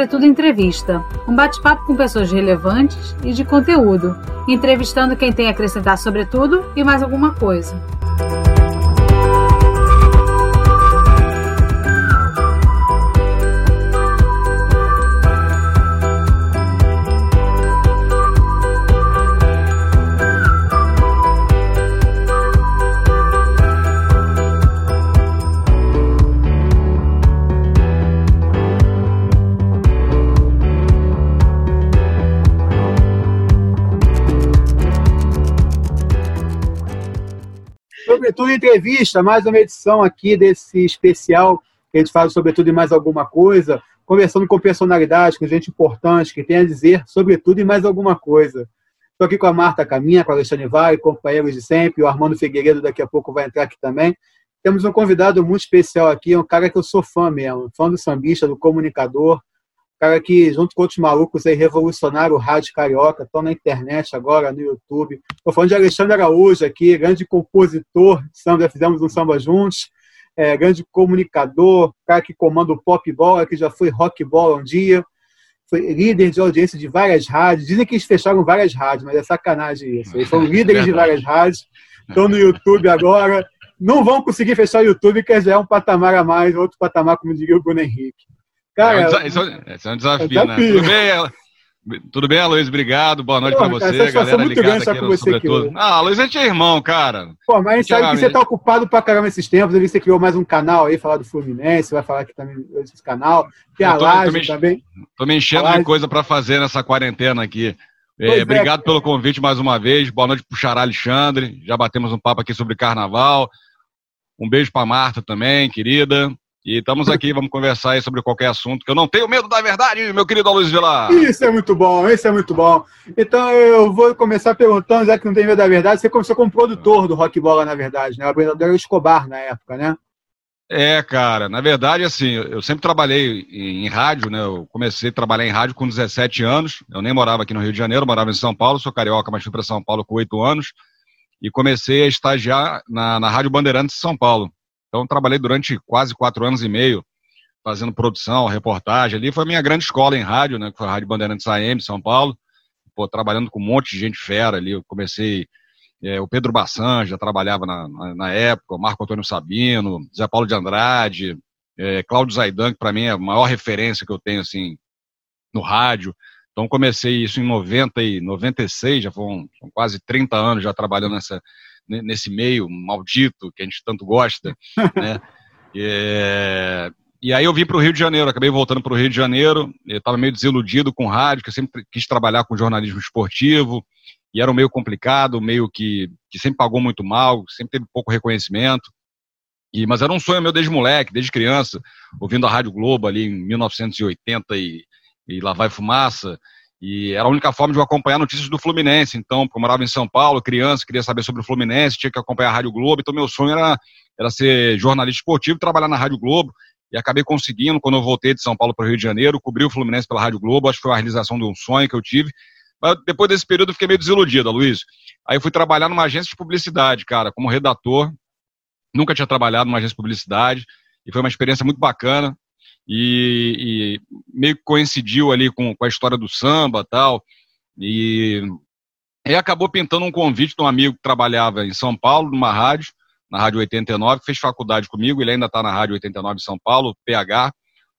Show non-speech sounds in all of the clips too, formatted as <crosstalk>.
Sobretudo Entrevista, um bate-papo com pessoas relevantes e de conteúdo, entrevistando quem tem a acrescentar sobre tudo e mais alguma coisa. Sobretudo Entrevista, mais uma edição aqui desse especial que a gente faz sobretudo e mais alguma coisa, conversando com personalidades, com gente importante, que tem a dizer sobretudo e mais alguma coisa. Estou aqui com a Marta Caminha, com a Alexandre Vai, companheiros de sempre, o Armando Figueiredo daqui a pouco vai entrar aqui também. Temos um convidado muito especial aqui, um cara que eu sou fã mesmo, fã do sambista, do comunicador, cara que, junto com outros malucos aí, revolucionaram o rádio carioca, estão na internet agora, no YouTube. Estou falando de Alexandre Araújo aqui, grande compositor samba, fizemos um samba juntos, é, grande comunicador, cara que comanda o pop ball, que já foi rock ball um dia, foi líder de audiência de várias rádios. Dizem que eles fecharam várias rádios, mas é sacanagem isso. Eles foram <laughs> líderes de várias rádios, estão no YouTube agora. Não vão conseguir fechar o YouTube, que já é um patamar a mais, outro patamar, como diria o Bruno Henrique. Cara, é um, esse, é, esse é um desafio, né? Tudo bem, tudo bem, Aloysio? Obrigado. Boa noite para você. Galera estar com você sobretudo. aqui. Ah, Aloysio, é irmão, cara. Pô, mas a gente sabe que você tá ocupado pra caramba esses tempos. Ali você criou mais um canal aí, falar do Fluminense, vai falar aqui também desse canal. Tem a Laje também. Tô me enchendo de coisa para fazer nessa quarentena aqui. É, é, obrigado pelo convite mais uma vez. Boa noite pro Xará Alexandre. Já batemos um papo aqui sobre carnaval. Um beijo pra Marta também, querida. E estamos aqui, vamos conversar aí sobre qualquer assunto, que eu não tenho medo da verdade, meu querido Luiz Vilar. Isso é muito bom, isso é muito bom. Então eu vou começar perguntando, já que não tem medo da verdade, você começou como produtor do Rock Bola, na verdade, né? O apresentador era o Escobar na época, né? É, cara, na verdade, assim, eu sempre trabalhei em, em rádio, né? Eu comecei a trabalhar em rádio com 17 anos. Eu nem morava aqui no Rio de Janeiro, morava em São Paulo, sou carioca, mas fui para São Paulo com 8 anos. E comecei a estagiar na, na Rádio Bandeirantes de São Paulo. Então, trabalhei durante quase quatro anos e meio fazendo produção, reportagem. Ali foi a minha grande escola em rádio, né? Que foi a Rádio Bandeirantes AM, São Paulo. Pô, trabalhando com um monte de gente fera ali. Eu comecei. É, o Pedro Bassan já trabalhava na, na, na, época, o Marco Antônio Sabino, Zé Paulo de Andrade, é, Cláudio Zaidan, que para mim é a maior referência que eu tenho assim no rádio. Então comecei isso em 90 e 96, já foram, foram quase 30 anos já trabalhando nessa, nesse meio maldito que a gente tanto gosta, né? <laughs> É, e aí eu vim para o Rio de Janeiro, acabei voltando para o Rio de Janeiro, estava meio desiludido com rádio, que eu sempre quis trabalhar com jornalismo esportivo, e era um meio complicado, meio que, que sempre pagou muito mal, sempre teve pouco reconhecimento, e, mas era um sonho meu desde moleque, desde criança, ouvindo a Rádio Globo ali em 1980 e, e Lá Vai Fumaça, e era a única forma de eu acompanhar notícias do Fluminense. Então, porque eu morava em São Paulo, criança, queria saber sobre o Fluminense, tinha que acompanhar a Rádio Globo. Então, meu sonho era, era ser jornalista esportivo, trabalhar na Rádio Globo. E acabei conseguindo, quando eu voltei de São Paulo para o Rio de Janeiro, cobrir o Fluminense pela Rádio Globo. Acho que foi uma realização de um sonho que eu tive. Mas depois desse período eu fiquei meio desiludido, Luiz. Aí eu fui trabalhar numa agência de publicidade, cara, como redator. Nunca tinha trabalhado numa agência de publicidade. E foi uma experiência muito bacana e, e meio que coincidiu ali com, com a história do samba tal. E aí acabou pintando um convite de um amigo que trabalhava em São Paulo, numa rádio, na Rádio 89, que fez faculdade comigo, ele ainda está na Rádio 89 de São Paulo, PH,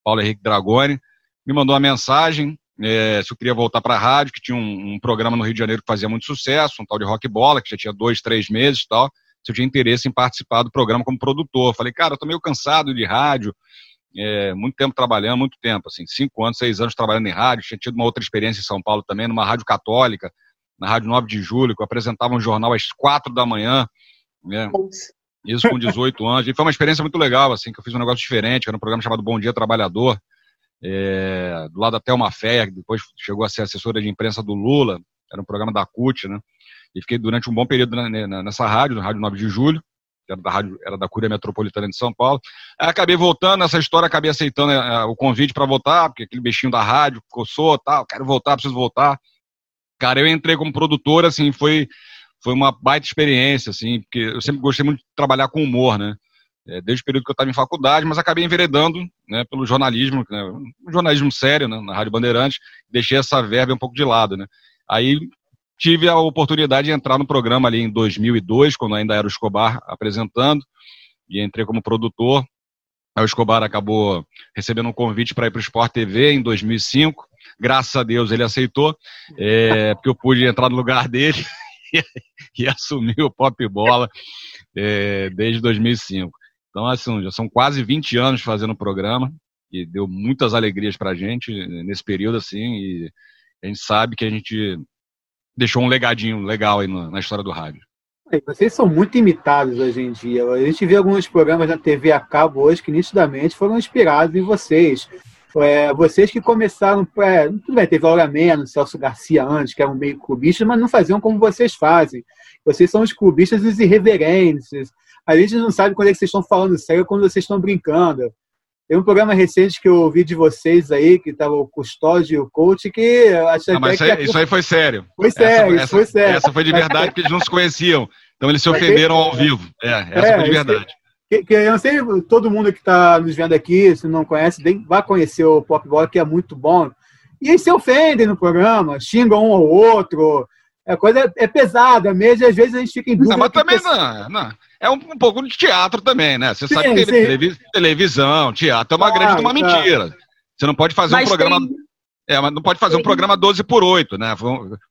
Paulo Henrique Dragoni, me mandou uma mensagem é, se eu queria voltar para a rádio, que tinha um, um, programa no Rio de Janeiro que fazia muito sucesso, um tal de rock bola, que já tinha dois, três meses e tal, se eu tinha interesse em participar do programa como produtor. Falei, cara, eu tô meio cansado de rádio, é, muito tempo trabalhando, muito tempo, assim, cinco anos, seis anos trabalhando em rádio, tinha tido uma outra experiência em São Paulo também, numa rádio católica, na Rádio 9 de Julho, que eu apresentava um jornal às quatro da manhã, né? Isso com 18 anos. E foi uma experiência muito legal, assim, que eu fiz um negócio diferente, era um programa chamado Bom Dia Trabalhador, é, do lado da Thelma Fé, que depois chegou a ser assessora de imprensa do Lula, era um programa da CUT, né? E fiquei durante um bom período nessa rádio, na Rádio 9 de Julho era da rádio, era da Cúria Metropolitana de São Paulo. Aí acabei voltando nessa história, acabei aceitando é, o convite para voltar, porque aquele bichinho da rádio coçou, tal, quero voltar, preciso voltar. Cara, eu entrei como produtor, assim, foi foi uma baita experiência, assim, porque eu sempre gostei muito de trabalhar com humor, né? é, desde o período que eu estava em faculdade, mas acabei enveredando né, pelo jornalismo, né, um jornalismo sério né, na Rádio Bandeirantes, deixei essa verba um pouco de lado. Né. Aí tive a oportunidade de entrar no programa ali em 2002, quando ainda era o Escobar apresentando, e entrei como produtor. Aí o Escobar acabou recebendo um convite para ir para o Sport TV em 2005. Graças a Deus ele aceitou, é, porque eu pude entrar no lugar dele <laughs> e, assumir o Pop Bola é, desde 2005. Então, assim, já são quase 20 anos fazendo o programa e deu muitas alegrias para a gente nesse período, assim, e a gente sabe que a gente deixou um legadinho legal aí na história do rádio. Vocês são muito imitados hoje em dia. A gente vê alguns programas na TV a cabo hoje que nitidamente foram inspirados em vocês. É, vocês que começaram, é, tudo bem, teve Laura Menos, Celso Garcia antes, que eram meio clubistas, mas não faziam como vocês fazem. Vocês são os clubistas os irreverentes, a gente não sabe quando é que vocês estão falando sério quando vocês estão brincando. Tem um programa recente que eu ouvi de vocês aí, que estava o Custódio e o Coach, que acho mas isso aí, isso aí, foi sério. Foi sério, essa, foi sério. Essa foi de verdade, porque eles não se conheciam. Então eles se ofenderam ao vivo. É, essa é, foi de verdade. Que, que, eu sei, todo mundo que está nos vendo aqui, se não conhece, vai conhecer o Pop Bola, que é muito bom. E eles se ofendem no programa, xingam um ou outro. A coisa é, é pesada mesmo, e às vezes a gente fica em dúvida. Não, mas também não, não é um, um, pouco de teatro também, né? Você sim, sabe que televis, televisão, teatro é uma grande uma mentira. Você não pode fazer Mas um programa. Tem... É, mas não pode fazer um programa 12 por 8, né?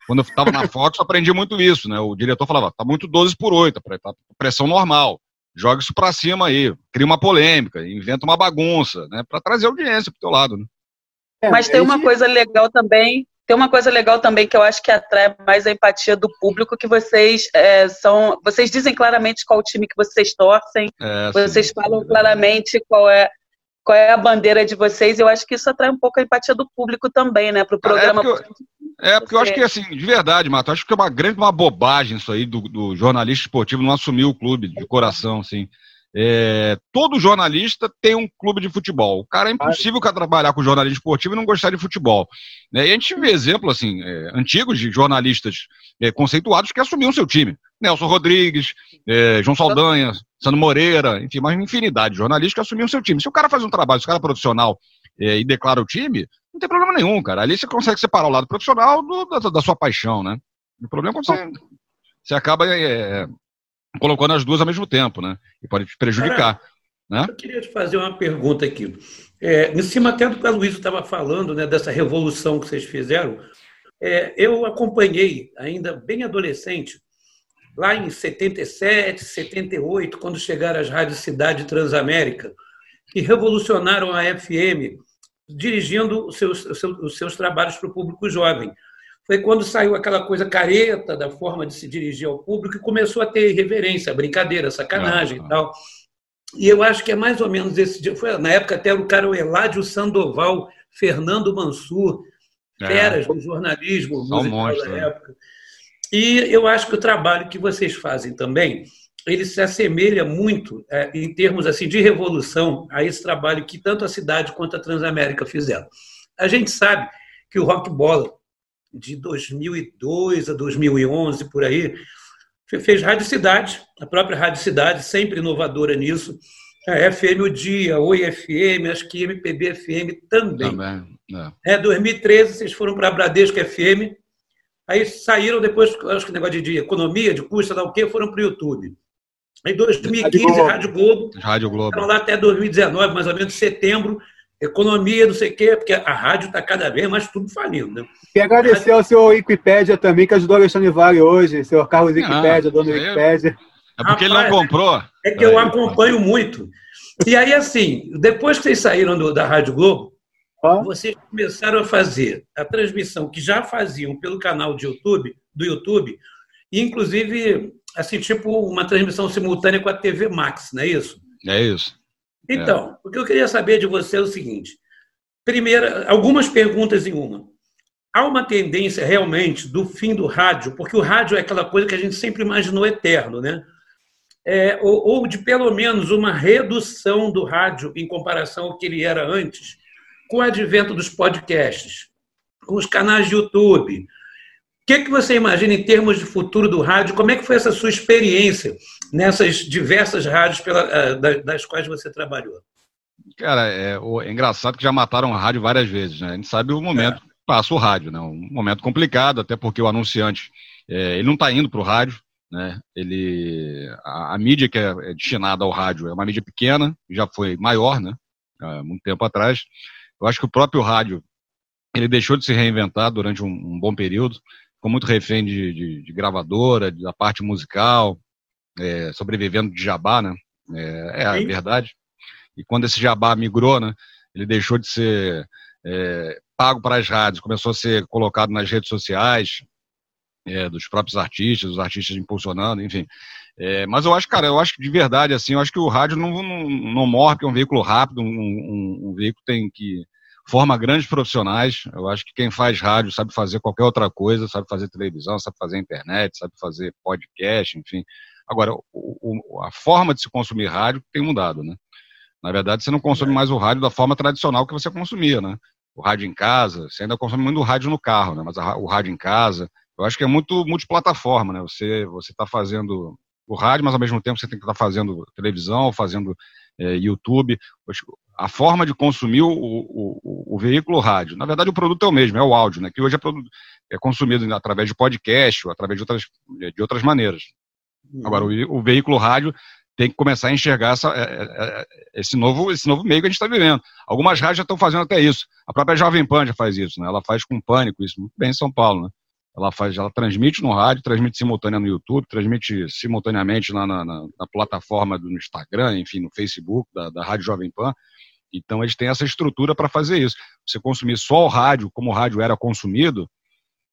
Quando eu estava na Fox, eu aprendi muito isso, né? O diretor falava, tá muito 12 por 8, tá pressão normal. Joga isso pra cima aí, cria uma polêmica, inventa uma bagunça, né? Pra trazer audiência pro teu lado, né? É, mas tem uma coisa legal também tem uma coisa legal também que eu acho que atrai mais a empatia do público, que vocês é, são. Vocês dizem claramente qual time que vocês torcem, é, vocês sim. falam claramente qual é qual é a bandeira de vocês. Eu acho que isso atrai um pouco a empatia do público também, né? Para o é programa. É porque, eu, é porque eu acho que, assim, de verdade, Mato, acho que é uma grande uma bobagem isso aí do, do jornalista esportivo não assumir o clube de coração, assim. É, todo jornalista tem um clube de futebol. O cara é impossível o cara trabalhar com jornalismo esportivo e não gostar de futebol. Né? E a gente vê exemplos assim, é, antigos de jornalistas é, conceituados que assumiam seu time. Nelson Rodrigues, é, João Saldanha, Sandro Moreira, enfim, uma infinidade de jornalistas que assumiam seu time. Se o cara faz um trabalho, se o cara é profissional é, e declara o time, não tem problema nenhum, cara. Ali você consegue separar o lado profissional do, da, da, sua paixão, né? O problema é quando você, você acaba é, colocando as duas ao mesmo tempo, né? E pode te prejudicar. Cara, né? Eu queria te fazer uma pergunta aqui. É, em cima até do que a Luísa estava falando, né, dessa revolução que vocês fizeram, é, eu acompanhei, ainda bem adolescente, lá em 77, 78, quando chegaram as rádios Cidade Transamérica, que revolucionaram a FM, dirigindo os seus, os seus, os seus trabalhos para o público jovem foi quando saiu aquela coisa careta da forma de se dirigir ao público e começou a ter irreverência, brincadeira, sacanagem ah, e tal. E eu acho que é mais ou menos esse dia. Foi, na época até o cara o Eládio Sandoval, Fernando Mansur, é. feras do jornalismo musical monstro, da né? época. E eu acho que o trabalho que vocês fazem também, ele se assemelha muito, é, em termos assim de revolução, a esse trabalho que tanto a cidade quanto a Transamérica fizeram. A gente sabe que o rock bola de 2002 a 2011, por aí, fez Rádio Cidade, a própria Rádio Cidade, sempre inovadora nisso. A FM O Dia, Oi FM, acho que MPB FM também. Também. É. é 2013, vocês foram para a Bradesco FM, aí saíram depois, acho que negócio de, economia, de custo, não o quê, foram para o YouTube. Em 2015, Rádio Globo. Rádio Globo. Estavam lá até 2019, mais ou menos setembro, economia, não sei o quê, porque a rádio está cada vez mais tudo falindo. Né? E agradecer ao seu Wikipédia também, que ajudou o Alexandre Vale hoje, seu Carlos Wikipédia, ah, dono do Wikipédia. É porque Rapaz, ele não comprou. É que eu acompanho muito. E aí, assim, depois que vocês saíram do, da Rádio Globo, ah? vocês começaram a fazer a transmissão que já faziam pelo canal de YouTube, do YouTube, e inclusive, assim, tipo uma transmissão simultânea com a TV Max, não é isso? É isso. Então, é. o que eu queria saber de você é o seguinte: primeiro, algumas perguntas em uma. Há uma tendência realmente do fim do rádio, porque o rádio é aquela coisa que a gente sempre imaginou eterno, né? É, ou, ou, de pelo menos uma redução do rádio em comparação ao que ele era antes, com o advento dos podcasts, com os canais de YouTube, que, que você imagina em termos de futuro do rádio? Como é que foi essa sua experiência nessas diversas rádios pela, eh, das quais você trabalhou? Cara, é, é, engraçado que já mataram o rádio várias vezes, né? A gente sabe o momento é. que passa o rádio, né? Um momento complicado, até porque o anunciante, é, ele não está indo para o rádio, né? Ele, a, a, mídia que é, é destinada ao rádio é uma mídia pequena, já foi maior, né? Há muito tempo atrás. Eu acho que o próprio rádio, ele deixou de se reinventar durante um, um bom período, ficou muito refém de, de, de gravadora, da parte musical, é, sobrevivendo de jabá, né? É, é a verdade. E quando esse jabá migrou, né, ele deixou de ser é, pago para as rádios, começou a ser colocado nas redes sociais, é, dos próprios artistas, os artistas impulsionando, enfim. É, mas eu acho, cara, eu acho que de verdade, assim, eu acho que o rádio não, não, não morre, porque é um veículo rápido, um, um, um veículo tem que forma grandes profissionais. Eu acho que quem faz rádio sabe fazer qualquer outra coisa, sabe fazer televisão, sabe fazer internet, sabe fazer podcast, enfim. Agora, o, o, a forma de se consumir rádio tem mudado, né? Na verdade, você não consome mais o rádio da forma tradicional que você consumia, né? O rádio em casa, você ainda consome muito o rádio no carro, né? Mas a, o rádio em casa, eu acho que é muito multiplataforma, né? Você você está fazendo o rádio, mas ao mesmo tempo você tem que estar tá fazendo televisão, fazendo é, YouTube. A forma de consumir o, o, o, veículo rádio, na verdade o produto é o mesmo, é o áudio, né? Que hoje é, é consumido através de podcast ou através de outras, de outras maneiras. Agora, o, o veículo rádio tem que começar a enxergar essa, é, é, é, esse, novo, esse novo meio que a gente está vivendo. Algumas rádios já estão fazendo até isso. A própria Jovem Pan já faz isso, né? Ela faz com pânico isso, muito bem em São Paulo, né? Ela faz, ela transmite no rádio, transmite simultânea no YouTube, transmite simultaneamente na, na, na, na plataforma do Instagram, enfim, no Facebook da, da Rádio Jovem Pan. Então eles têm essa estrutura para fazer isso. Você consumir só o rádio como o rádio era consumido,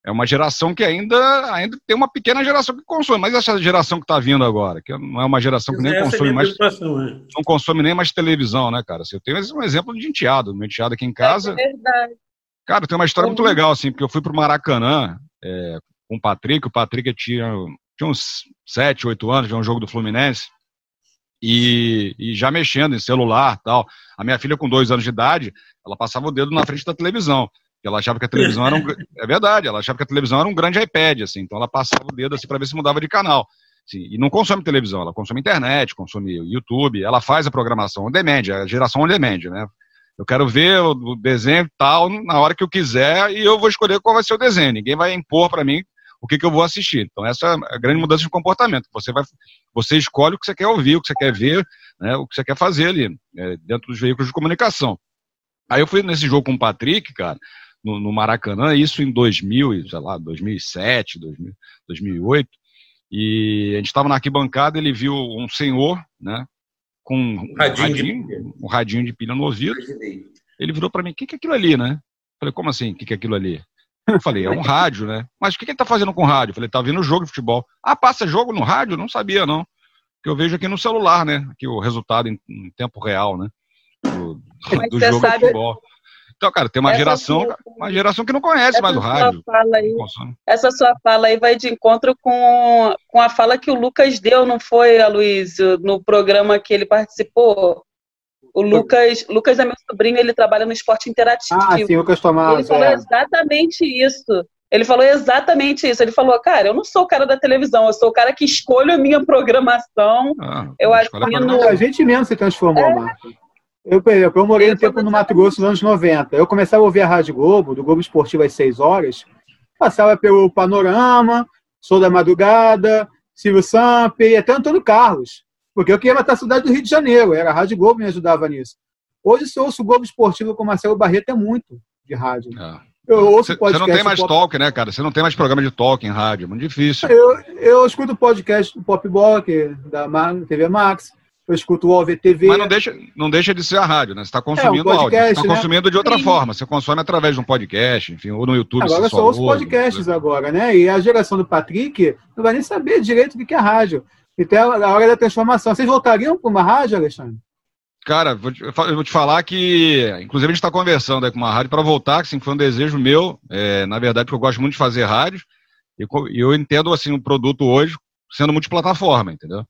é uma geração que ainda, ainda tem uma pequena geração que consome, mas essa geração que está vindo agora, que não é uma geração que nem essa consome é mais. Né? Não consome nem mais televisão, né, cara? Eu tenho um exemplo de enteado, meu enteado aqui em casa. É verdade. Cara, tem uma história muito legal, assim, porque eu fui pro Maracanã é, com o Patrick, o Patrick tinha, tinha uns 7, 8 anos, viu um jogo do Fluminense, e, e já mexendo em celular tal. A minha filha, com dois anos de idade, ela passava o dedo na frente da televisão. Ela achava que a televisão era um. É verdade, ela achava que a televisão era um grande iPad, assim. Então ela passava o dedo assim para ver se mudava de canal. Assim, e não consome televisão, ela consome internet, consome YouTube, ela faz a programação on demand, a geração on demand, né? Eu quero ver o desenho tal na hora que eu quiser e eu vou escolher qual vai ser o desenho. Ninguém vai impor para mim o que, que, eu vou assistir. Então essa é a grande mudança de comportamento. Você vai, você escolhe o que você quer ouvir, o que você quer ver, né, o que você quer fazer ali é, dentro dos veículos de comunicação. Aí eu fui nesse jogo com o Patrick, cara no, no Maracanã, isso em 2000, sei lá, 2007, 2000, 2008, e a gente estava na arquibancada, ele viu um senhor, né, com um radinho, radinho um radinho de pilha no ouvido, ele virou para mim, o que, que é aquilo ali, né? Falei, como assim, o que, que é aquilo ali? Eu falei, é um rádio, né? Mas o que, que ele tá fazendo com rádio? Eu falei, tá vendo jogo de futebol. Ah, passa jogo no rádio? Não sabia, não. Que eu vejo aqui no celular, né? Aqui o resultado em, em tempo real, né? Do, do jogo sabe, de futebol. Então, cara, tem uma essa geração, sua, uma geração que não conhece mais o rádio. Aí, essa sua fala aí vai de encontro com, com a fala que o Lucas deu, não foi, Aloysio, no programa que ele participou? O Lucas, Lucas é meu sobrinho, ele trabalha no esporte interativo. Ah, sim, Lucas Tomás. Ele falou é. exatamente isso. Ele falou exatamente isso. Ele falou, cara, eu não sou o cara da televisão, eu sou o cara que escolho a minha programação. Ah, eu acho que no... A gente mesmo se transformou, é, Marcos. Eu, eu morei um tempo no Mato Grosso nos anos 90. Eu começava a ouvir a Rádio Globo, do Globo Esportivo às 6 horas, passava pelo Panorama, Sou da Madrugada, Silvio Samp e até Antônio Carlos, porque eu queria matar a cidade do Rio de Janeiro, era a Rádio Globo que me ajudava nisso. Hoje, se eu ouço o Globo Esportivo com Marcelo Barreto, é muito de rádio. É. Você não tem mais pop... talk, né, cara? Você não tem mais programa de talk em rádio, é muito difícil. Eu, eu escuto podcast do Pop Block, da TV Max, eu escuto o OVTV. Mas não deixa, não deixa de ser a rádio, né? Você está consumindo é, um podcast, áudio. Você está né? consumindo de outra Sim. forma. Você consome através de um podcast, enfim, ou no YouTube. Agora só ouço podcasts né? agora, né? E a geração do Patrick não vai nem saber direito o que é rádio. Então, a hora da transformação. Vocês voltariam para uma rádio, Alexandre? Cara, vou te, eu vou te falar que, inclusive, a gente está conversando aí com uma rádio para voltar, que assim, foi um desejo meu, é, na verdade, porque eu gosto muito de fazer rádio, e eu entendo assim o produto hoje sendo multiplataforma, entendeu?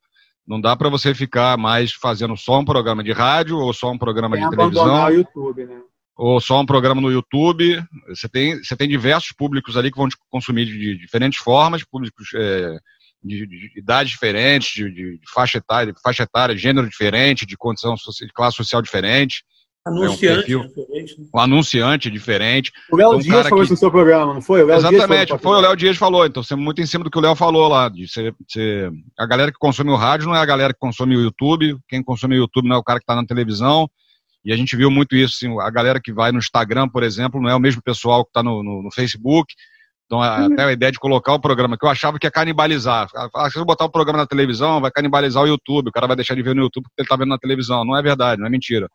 Não dá para você ficar mais fazendo só um programa de rádio ou só um programa Tem de televisão. o YouTube, né? ou só um programa no YouTube. Você tem, você tem diversos públicos ali que vão te consumir de, diferentes formas, públicos é, de, de, idades diferentes, de, de, faixa etária, de faixa etária, gênero diferente, de condição de classe social diferente. Anunciante é um, perfil, né? um anunciante diferente. O Léo então, Dias falou que... isso no seu programa, não foi? O Exatamente, Dias foi o Léo Dias falou. Então, você muito em cima do que o Léo falou lá. De ser, ser... A galera que consome o rádio não é a galera que consome o YouTube. Quem consome o YouTube não é o cara que está na televisão. E a gente viu muito isso. Assim, a galera que vai no Instagram, por exemplo, não é o mesmo pessoal que está no, no, no, Facebook. Então, até a ideia de colocar o programa, que eu achava que ia canibalizar. Ah, se eu botar o programa na televisão, vai canibalizar o YouTube. O cara vai deixar de ver no YouTube porque ele está vendo na televisão. Não é verdade, não é mentira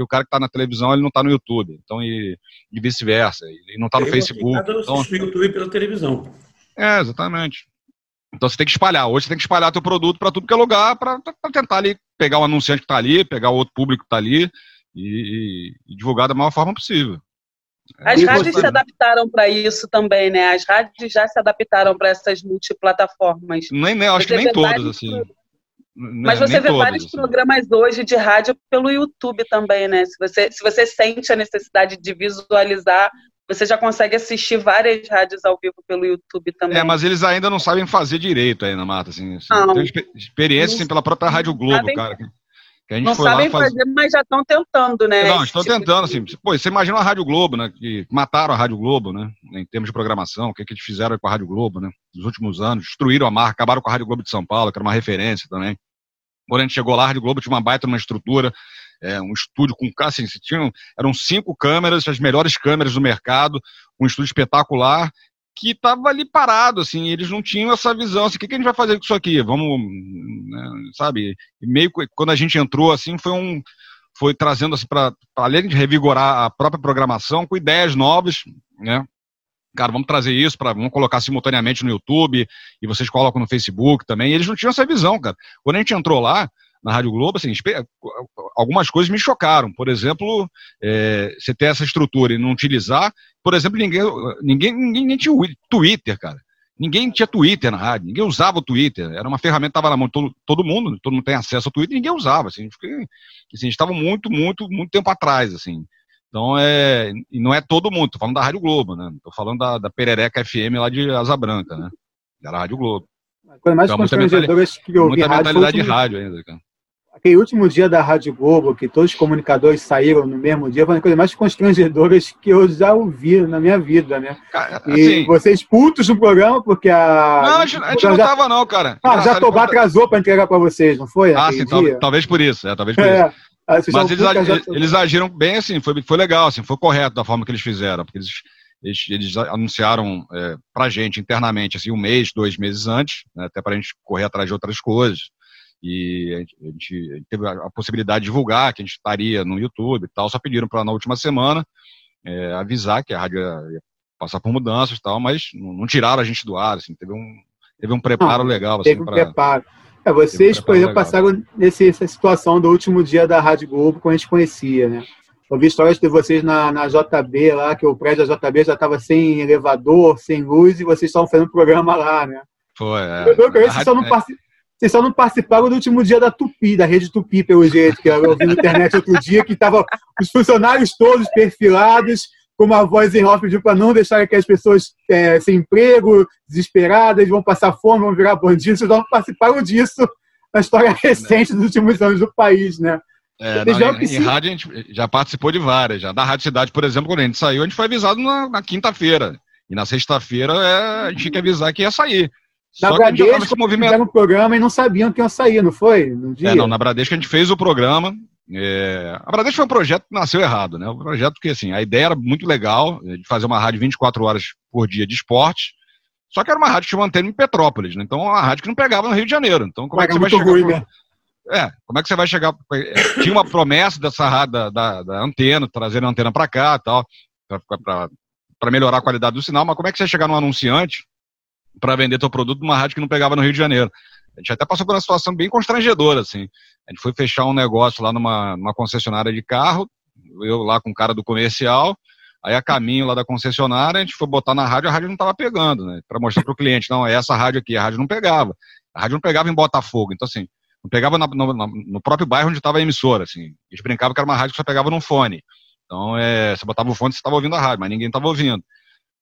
porque o cara que está na televisão ele não está no YouTube, então e, e vice-versa, ele não está no Facebook. Então, o YouTube pela televisão. É, exatamente. Então você tem que espalhar. Hoje você tem que espalhar teu produto para tudo que é lugar, para tentar ali pegar o anunciante que está ali, pegar o outro público que está ali e, e, divulgar da maior forma possível. As rádios se adaptaram para isso também, né? As rádios já se adaptaram para essas multiplataformas. Nem, nem acho que nem todas, assim. Mas você vê todos, vários assim. programas hoje de rádio pelo YouTube também, né? Se você, se você sente a necessidade de visualizar, você já consegue assistir várias rádios ao vivo pelo YouTube também. É, mas eles ainda não sabem fazer direito ainda, Mata. Assim, assim. Não. Tem experiência assim, pela própria Rádio Globo, cara. Não sabem faz... fazer, mas já estão tentando, né? Não, estão tipo tentando, de... assim. Pô, você imagina a Rádio Globo, né? Que mataram a Rádio Globo, né? Em termos de programação, o que, que eles fizeram com a Rádio Globo, né? Nos últimos anos, destruíram a marca, acabaram com a Rádio Globo de São Paulo, que era uma referência também. Quando a gente chegou lá, a Rádio Globo tinha uma baita uma estrutura, é, um estúdio com, assim, tinham, eram cinco câmeras, as melhores câmeras do mercado, um estúdio espetacular, que estava ali parado, assim, eles não tinham essa visão, assim, o que, que a gente vai fazer com isso aqui? Vamos, né, sabe, e meio quando a gente entrou, assim, foi um, foi trazendo, assim, para além de revigorar a própria programação, com ideias novas, né, cara, vamos trazer isso para vamos colocar simultaneamente no YouTube e vocês colocam no Facebook também. E eles não tinham essa visão, cara. Quando a gente entrou lá na Rádio Globo, assim, algumas coisas me chocaram. Por exemplo, é, você ter essa estrutura e não utilizar. Por exemplo, ninguém, ninguém, ninguém tinha Twitter, cara. Ninguém tinha Twitter na rádio, ninguém usava o Twitter. Era uma ferramenta que estava na mão de todo, todo mundo, todo mundo tem acesso ao Twitter, ninguém usava. Assim, a gente assim, estava muito, muito, muito tempo atrás, assim. Então, é, e não é todo mundo, tô falando da Rádio Globo, né? Tô falando da, da Perereca FM lá de Asa Branca, né? Era a Rádio Globo. Coisa mais então, constrangedora que eu vi rádio mentalidade de rádio ainda, cara. Aquele último dia da Rádio Globo, que todos os comunicadores saíram no mesmo dia, foi uma coisa mais constrangedoras que eu já ouvi na minha vida, né? Cara, e assim, vocês putos no programa, porque a. Não, a gente, a gente não já... tava, não, cara. Ah, já Tobá atrasou para entregar para vocês, não foi? Ah, sim, talvez, talvez por isso, é, talvez por é. isso. Ah, Mas eles, eles, eles, agiram bem assim, foi, foi legal, assim, foi correto da forma que eles fizeram, porque eles, eles, eles anunciaram é, pra gente internamente assim, um mês, dois meses antes, né, até pra gente correr atrás de outras coisas. E a gente, a gente teve a, possibilidade de divulgar que a gente estaria no YouTube e tal, só pediram para na última semana é, avisar que a rádio ia, passar por mudanças e tal, mas não, não, tiraram a gente do ar, assim, teve um, teve um preparo não, legal. Assim, teve um pra, preparo. É, vocês, por exemplo, passaram nessa situação do último dia da Rádio Globo, como a gente conhecia, né? Ouvi histórias de vocês na, na JB lá, que o prédio da JB já estava sem elevador, sem luz, e vocês estavam fazendo programa lá, né? Foi, é. Eu, vocês, só não vocês só não participaram do último dia da Tupi, da rede Tupi, pelo jeito, que eu vi na internet outro dia, que estavam os funcionários todos perfilados, com uma voz em off pediu para não deixar que as pessoas é, sem emprego, desesperadas, vão passar fome, vão virar bandidos. Vocês não participaram disso na história recente dos últimos anos do país, né? É, não, em, em rádio a gente já participou de várias. Já. Da Rádio Cidade, por exemplo, quando a gente saiu, a gente foi avisado na, na quinta-feira. E na sexta-feira é, a gente tinha que avisar que ia sair. Na Só Bradesco, fizeram um programa e não sabiam que ia sair, não foi? No dia. É, não, na Bradesco a gente fez o programa, é, a Bradesco foi um projeto que nasceu errado, né? Um projeto que, assim, a ideia era muito legal, é, de fazer uma rádio 24 horas por dia de esporte, só que era uma rádio que tinha uma antena em Petrópolis, né? Então, uma rádio que não pegava no Rio de Janeiro. Então, como é que você vai chegar... Ruim, pro... né? É, como é que você vai chegar... É, tinha uma promessa dessa rádio, da, da, da antena, trazer a antena para cá e tal, para melhorar a qualidade do sinal, mas como é que você vai chegar num anunciante para vender teu produto numa rádio que não pegava no Rio de Janeiro? A gente até passou por uma situação bem constrangedora, assim. A gente foi fechar um negócio lá numa, numa concessionária de carro, eu lá com o cara do comercial, aí a caminho lá da concessionária, a gente foi botar na rádio, a rádio não estava pegando, né? Para mostrar para o cliente, não, é essa rádio aqui, a rádio não pegava. A rádio não pegava em Botafogo, então assim, não pegava na, no, no, próprio bairro onde estava a emissora, assim. A gente brincava que era uma rádio que só pegava num fone. Então, é, você botava o fone, você estava ouvindo a rádio, mas ninguém estava ouvindo.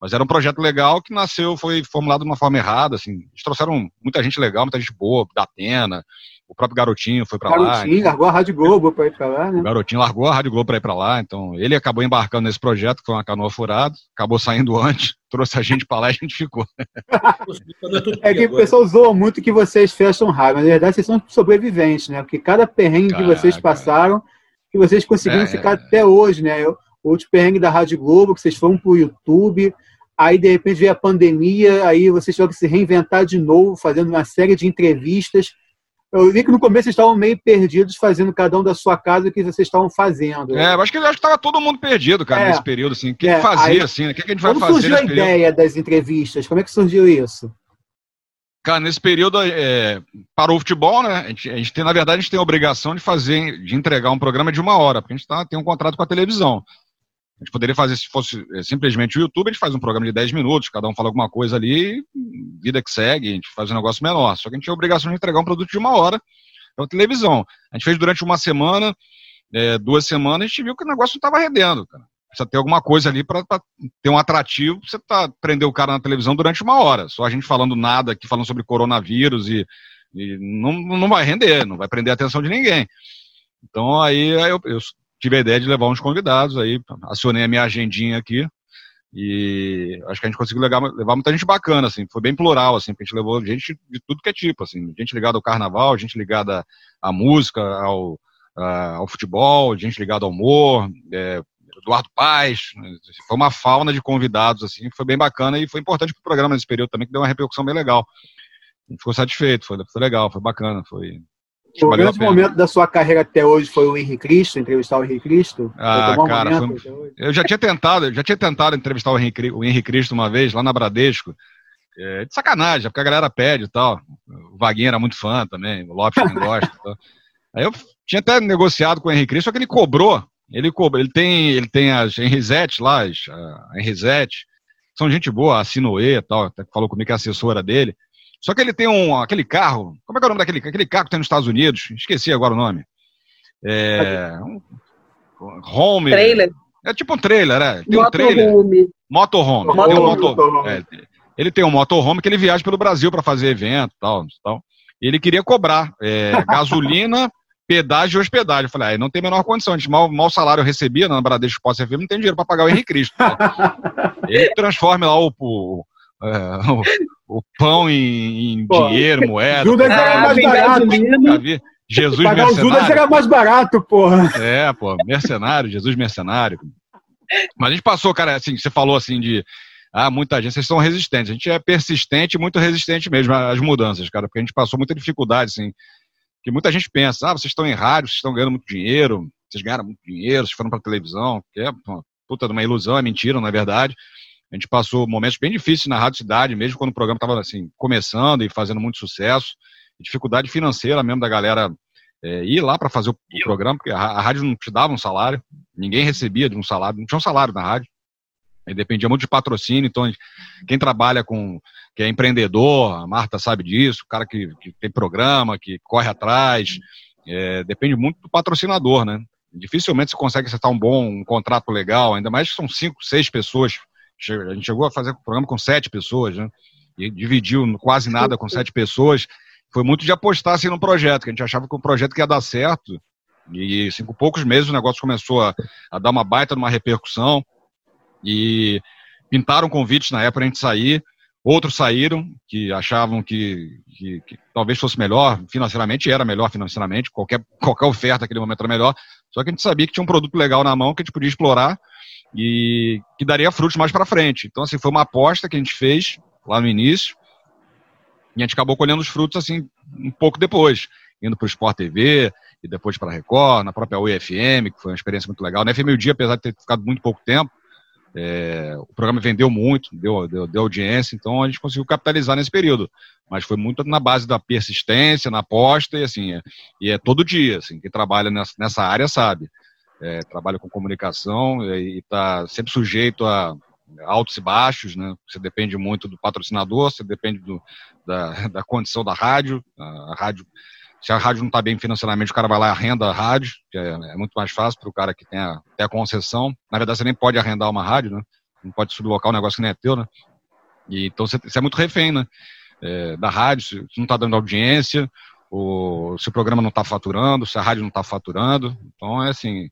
Mas era um projeto legal que nasceu, foi formulado de uma forma errada, assim. Eles trouxeram muita gente legal, muita gente boa, da Atena, o próprio Garotinho foi para lá. Garotinho então, largou a Rádio Globo para ir para lá, né? O Garotinho largou a Rádio Globo para ir para lá, então ele acabou embarcando nesse projeto, que foi uma canoa furada, acabou saindo <laughs> antes, trouxe a gente para lá e a gente ficou. <laughs> é que o pessoal zoa muito que vocês fecham rádio, mas na verdade vocês são sobreviventes, né? Porque cada perrengue que vocês passaram, que vocês conseguiram é, ficar é. até hoje, né? O último perrengue da Rádio Globo, que vocês foram pro YouTube, aí de repente veio a pandemia, aí vocês tiveram que se reinventar de novo, fazendo uma série de entrevistas. Eu vi que no começo vocês estavam meio perdidos, fazendo cada um da sua casa o que vocês estavam fazendo. É, acho que acho que estava todo mundo perdido, cara, é, nesse período, assim. O que, é, fazia, aí, assim? Né? O que, a gente vai como fazer? Como surgiu a ideia das entrevistas? Como é que surgiu isso? Cara, nesse período é, parou o futebol, né? A gente, a gente, tem, na verdade, a gente tem a obrigação de fazer, de entregar um programa de uma hora, porque a gente tá, tem um contrato com a televisão. A gente poderia fazer, se fosse é, simplesmente o YouTube, a gente faz um programa de 10 minutos, cada um fala alguma coisa ali, vida que segue, a gente faz um negócio menor. Só que a gente tinha a obrigação de entregar um produto de uma hora para televisão. A gente fez durante uma semana, é, duas semanas, a gente viu que o negócio não estava rendendo, cara. Precisa ter alguma coisa ali para ter um atrativo, você tá, prender o cara na televisão durante uma hora. Só a gente falando nada aqui, falando sobre coronavírus e, e não, não vai render, não vai prender a atenção de ninguém. Então aí eu, eu tive a ideia de levar uns convidados, aí acionei a minha agendinha aqui e acho que a gente conseguiu levar, levar muita gente bacana, assim, foi bem plural, assim, porque a gente levou gente de tudo que é tipo, assim, gente ligada ao carnaval, gente ligada à música, ao, ao futebol, gente ligada ao humor, é, Eduardo Paz, foi uma fauna de convidados, assim, foi bem bacana e foi importante para o programa nesse período também, que deu uma repercussão bem legal. A gente ficou satisfeito, foi, foi legal, foi bacana, foi, o grande momento da sua carreira até hoje foi o Henrique Cristo, entrevistar o Henrique Cristo? Ah, cara, foi... eu já tinha tentado, eu já tinha tentado entrevistar o Henrique, o Henrique Cristo uma vez, lá na Bradesco. É, de sacanagem, porque a galera pede e tal. O Vaguinho era muito fã também, o Lopes não gosta tal. <laughs> Aí eu tinha até negociado com o Henrique Cristo, só que ele cobrou. Ele cobrou, ele tem, ele tem as Henrizete lá, as, a Henrizete, são gente boa, a Sinoe e tal, até falou comigo que é assessora dele. Só que ele tem um, aquele carro, como é que é o nome daquele aquele carro que tem nos Estados Unidos? Esqueci agora o nome. É, um, home. Trailer. É tipo um trailer, é. Tem um trailer. Motorhome. Motorhome. Tem um motor, é, ele tem um motorhome que ele viaja pelo Brasil para fazer evento tal, tal. E ele queria cobrar é, <laughs> gasolina, pedágio e hospedagem. Eu falei, ah, não tem a menor condição. A gente, mal, mal salário eu recebia na Bradesco Posse FM, não tem dinheiro para pagar o Henrique Cristo. Né? <laughs> ele transforma lá o, o, é, o pão em, em pô, dinheiro, moeda. Judas era ah, mais barato. Jesus Pagar mercenário. Judas era mais barato, porra. É, pô, mercenário, Jesus mercenário. Mas a gente passou, cara, assim, você falou assim de. Ah, muita gente, vocês são resistentes. A gente é persistente e muito resistente mesmo às mudanças, cara, porque a gente passou muita dificuldade, assim. Que muita gente pensa, ah, vocês estão em rádio, vocês estão ganhando muito dinheiro, vocês ganharam muito dinheiro, vocês foram pra televisão, que é uma puta de uma ilusão, é mentira, na verdade. A gente passou momentos bem difíceis na Rádio Cidade, mesmo quando o programa estava assim, começando e fazendo muito sucesso. Dificuldade financeira mesmo da galera é, ir lá para fazer o, o, programa, porque a, a, rádio não te dava um salário, ninguém recebia de um salário, não tinha um salário na rádio. Dependia muito de patrocínio, então quem trabalha com, que é empreendedor, a Marta sabe disso, o cara que, que tem programa, que corre atrás, é, depende muito do patrocinador, né? Dificilmente você consegue acertar um bom um contrato legal, ainda mais que são cinco, seis pessoas a gente chegou a fazer o programa com sete pessoas, né? E dividiu quase nada com sete pessoas. Foi muito de apostar assim, no projeto, que a gente achava que o projeto ia dar certo. E assim, com poucos meses o negócio começou a, a dar uma baita numa repercussão. E pintaram convites na época para a gente sair. Outros saíram que achavam que, que, que, talvez fosse melhor financeiramente, era melhor financeiramente, qualquer, qualquer oferta naquele momento era melhor. Só que a gente sabia que tinha um produto legal na mão que a gente podia explorar e que daria frutos mais para frente. Então, assim, foi uma aposta que a gente fez lá no início e a gente acabou colhendo os frutos, assim, um pouco depois, indo para o Sport TV e depois para a Record, na própria UFM, que foi uma experiência muito legal. Na FM o Dia, apesar de ter ficado muito pouco tempo, é, o programa vendeu muito, deu, deu, deu, audiência, então a gente conseguiu capitalizar nesse período. Mas foi muito na base da persistência, na aposta, e assim, é, e é todo dia, assim, quem trabalha nessa, nessa área sabe é, trabalha com comunicação e está sempre sujeito a altos e baixos, né? Você depende muito do patrocinador, você depende do, da, <laughs> da condição da rádio. A, rádio Se a rádio não está bem financeiramente, o cara vai lá e arrenda a rádio, que é, é muito mais fácil para o cara que tem a, tem a concessão. Na verdade, você nem pode arrendar uma rádio, né? Não pode sublocar um negócio que nem é teu, né? E, então você, você é muito refém, né? É, da rádio, se não está dando audiência, ou se o programa não está faturando, se a rádio não está faturando. Então é assim,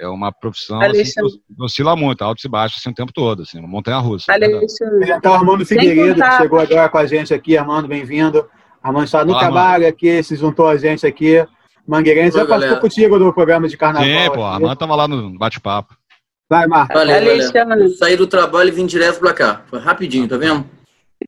é uma profissão assim, que oscila muito, altos e baixos assim, o tempo todo, assim, uma montanha russa. Alexandre. Então, Armando Figueiredo, que chegou agora com a gente aqui, Armando, bem-vindo. Armando está no Olá, trabalho aqui, se juntou a gente aqui. Mangueirense já passou contigo no programa de carnaval. Sim, pô, Armando estava lá no bate-papo. Vai, Marcos. Valeu, valeu. Saí do trabalho e vim direto para cá. Foi rapidinho, tá vendo?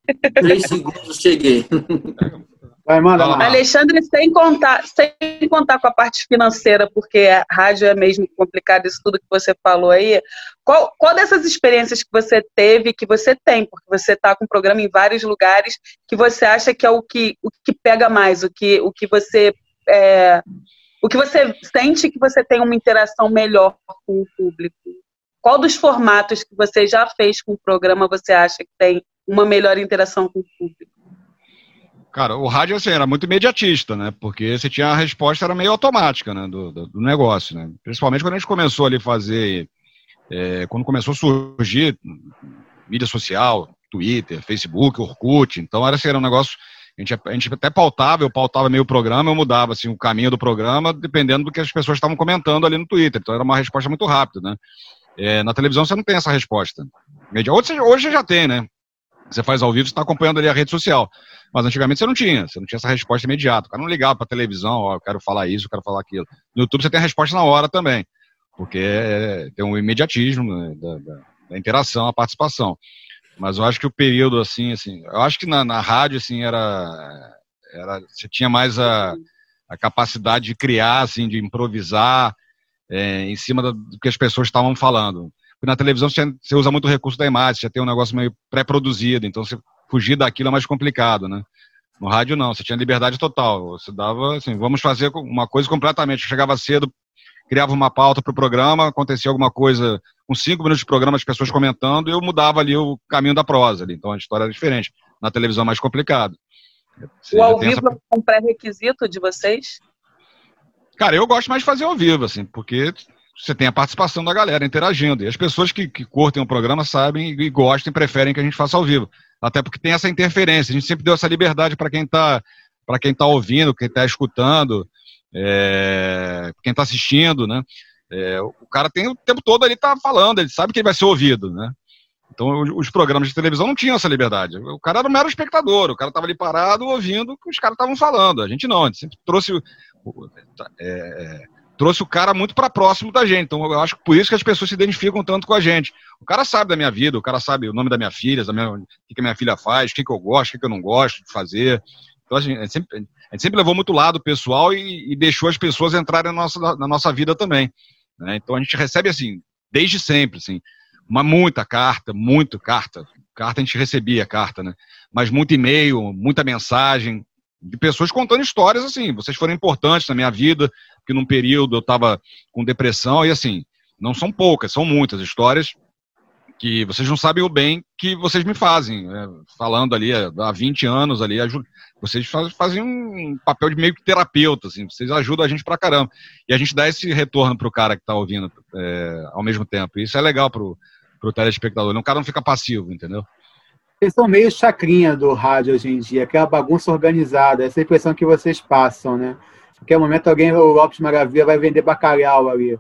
<laughs> Três segundos cheguei. <laughs> Vai, manda, manda. Alexandre, sem contar, sem contar com a parte financeira, porque a rádio é mesmo complicado, isso tudo que você falou aí. Qual, qual dessas experiências que você teve, que você tem, porque você está com o programa em vários lugares, que você acha que é o que, o que pega mais, o que, o que você. É, o que você sente que você tem uma interação melhor com o público? Qual dos formatos que você já fez com o programa você acha que tem uma melhor interação com o público? Cara, o rádio assim, era muito imediatista, né? Porque você tinha a resposta, era meio automática, né? Do, do, do negócio, né? Principalmente quando a gente começou ali fazer. É, quando começou a surgir mídia social, Twitter, Facebook, Orkut. Então era, assim, era um negócio. A gente, a gente até pautava, eu pautava meio o programa, eu mudava assim, o caminho do programa, dependendo do que as pessoas estavam comentando ali no Twitter. Então era uma resposta muito rápida, né? É, na televisão você não tem essa resposta. Hoje, hoje já tem, né? Você faz ao vivo, você está acompanhando ali a rede social. Mas antigamente você não tinha, você não tinha essa resposta imediata. O cara não ligava para televisão, ó, eu quero falar isso, eu quero falar aquilo. No YouTube você tem a resposta na hora também, porque tem um imediatismo né, da, da, da, interação, a participação. Mas eu acho que o período, assim, assim, eu acho que na, na rádio, assim, era, era, você tinha mais a, a capacidade de criar, assim, de improvisar é, em cima do que as pessoas estavam falando. Porque na televisão você, usa muito o recurso da imagem, você tem um negócio meio pré-produzido, então você fugir daquilo é mais complicado, né? No rádio não, você tinha liberdade total. Você dava assim, vamos fazer uma coisa completamente. Eu chegava cedo, criava uma pauta para o programa, acontecia alguma coisa com cinco minutos de programa, as pessoas comentando, e eu mudava ali o caminho da prosa. Ali. Então a história era diferente. Na televisão é mais complicado. Você o ao vivo essa... é um pré-requisito de vocês? Cara, eu gosto mais de fazer ao vivo, assim, porque você tem a participação da galera interagindo. E as pessoas que, que curtem o programa sabem e gostam e preferem que a gente faça ao vivo até porque tem essa interferência. A gente sempre deu essa liberdade para quem está para quem está ouvindo, quem está escutando, é, quem está assistindo, né? É, o cara tem o tempo todo ali tá falando, ele sabe que ele vai ser ouvido, né? Então os programas de televisão não tinham essa liberdade. O cara era um mero espectador, o cara estava ali parado ouvindo o que os caras estavam falando. A gente não, a gente sempre trouxe é, trouxe o cara muito para próximo da gente. Então, eu acho que por isso que as pessoas se identificam tanto com a gente. O cara sabe da minha vida, o cara sabe o nome da minha filha, da minha, o que, que a minha filha faz, o que, que eu gosto, o que, que eu não gosto de fazer. Então, a gente, a gente, sempre, a gente sempre, levou muito lado pessoal e, e, deixou as pessoas entrarem na nossa, na nossa vida também. Né? Então, a gente recebe, assim, desde sempre, assim, uma muita carta, muito carta. Carta a gente recebia carta, né? Mas muito e-mail, muita mensagem, de pessoas contando histórias assim, vocês foram importantes na minha vida, porque num período eu estava com depressão e assim, não são poucas, são muitas histórias que vocês não sabem o bem que vocês me fazem, né? falando ali há 20 anos ali, vocês fazem um papel de meio que terapeuta, assim, vocês ajudam a gente pra caramba. E a gente dá esse retorno pro cara que tá ouvindo é, ao mesmo tempo. E isso é legal pro, pro telespectador, o cara não fica passivo, entendeu? Vocês são meio chacrinha do rádio hoje em dia, aquela bagunça organizada, essa é impressão que vocês passam, né? qualquer momento alguém, o Lopes Maravilha, vai vender bacalhau ali.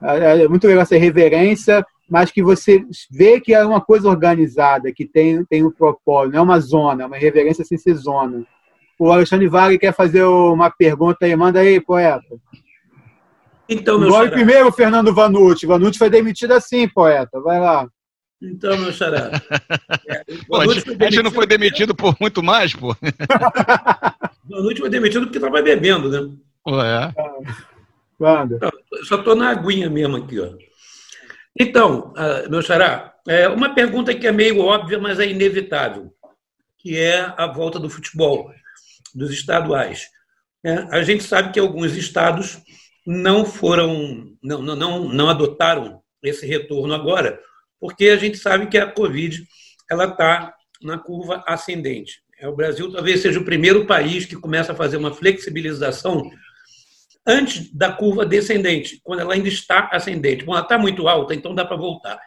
É, é muito legal essa reverência, mas que você vê que é uma coisa organizada, que tem, tem um propósito, não é uma zona, é uma reverência sem ser zona. O Alexandre Vale quer fazer uma pergunta aí, manda aí, poeta. Então, meu Agora, primeiro, Fernando Vanucci. Vanucci foi demitido assim, poeta. Vai lá. Então, meu xará. <laughs> É, pô, a, gente, a gente não foi demitido por muito mais, pô. <laughs> Vanucci foi demitido porque estava bebendo, né? Pô, é. Quando? Eu só estou na aguinha mesmo aqui, ó. Então, uh, meu xará, é uma pergunta que é meio óbvia, mas é inevitável, que é a volta do futebol, dos estaduais. É, a gente sabe que alguns estados não foram, não, não, não adotaram esse retorno agora, porque a gente sabe que a Covid ela está na curva ascendente. É, o Brasil talvez seja o primeiro país que começa a fazer uma flexibilização antes da curva descendente, quando ela ainda está ascendente. Bom, ela está muito alta, então dá para voltar.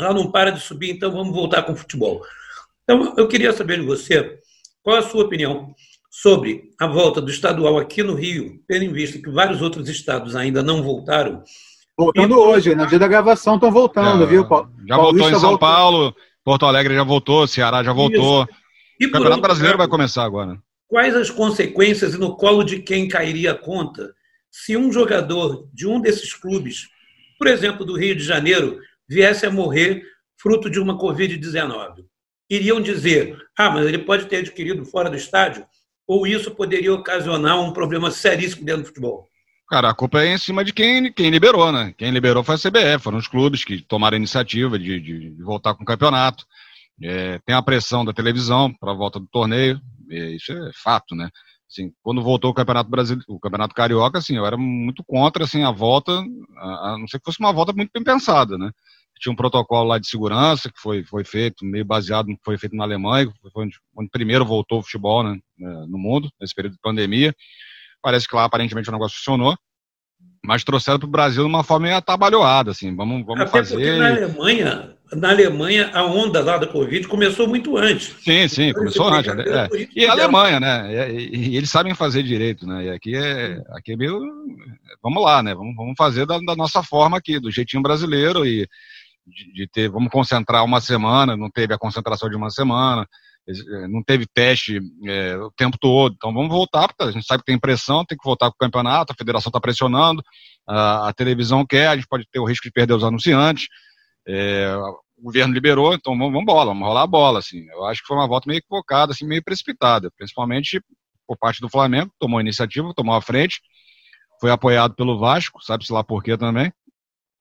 Ela não para de subir, então vamos voltar com o futebol. Então, eu queria saber de você qual a sua opinião sobre a volta do estadual aqui no Rio, tendo em vista que vários outros estados ainda não voltaram. Voltando e... hoje, no dia da gravação estão voltando, é, viu? Já voltou em São voltou. Paulo, Porto Alegre já voltou, Ceará já voltou. E o Campeonato Brasileiro vai começar agora. Quais as consequências e no colo de quem cairia a conta se um jogador de um desses clubes, por exemplo, do Rio de Janeiro, viesse a morrer fruto de uma Covid-19? Iriam dizer, ah, mas ele pode ter adquirido fora do estádio? Ou isso poderia ocasionar um problema seríssimo dentro do futebol? Cara, a culpa é em cima de quem, quem liberou, né? Quem liberou foi a CBF, foram os clubes que tomaram a iniciativa de, de, de voltar com o campeonato. É, tem a pressão da televisão para a volta do torneio, isso é fato, né? Assim, quando voltou o Campeonato Brasileiro, o Campeonato Carioca, assim, eu era muito contra assim a volta, a, a não ser que fosse uma volta muito bem pensada, né? Tinha um protocolo lá de segurança que foi, foi feito, meio baseado no que foi feito na Alemanha, onde, onde primeiro voltou o futebol né, no mundo, nesse período de pandemia. Parece que lá aparentemente o negócio funcionou mas trouxeram para o Brasil de uma forma meio atabalhoada, assim, vamos, vamos Até fazer... Porque na Alemanha, na Alemanha, a onda lá da Covid começou muito antes. Sim, sim, então, começou antes. É. E a Alemanha, né, e, e, eles sabem fazer direito, né, e aqui é, aqui é meio... Vamos lá, né, vamos, vamos fazer da, da nossa forma aqui, do jeitinho brasileiro e de, de ter, vamos concentrar uma semana, não teve a concentração de uma semana, não teve teste é, o tempo todo. Então vamos voltar, porque a gente sabe que tem pressão, tem que voltar com o campeonato, a federação está pressionando, a, a, televisão quer, a gente pode ter o risco de perder os anunciantes. É, o governo liberou, então vamos, vamos bola, vamos rolar a bola. Assim. Eu acho que foi uma volta meio equivocada, assim, meio precipitada, principalmente por parte do Flamengo, tomou a iniciativa, tomou a frente, foi apoiado pelo Vasco, sabe-se lá por quê também.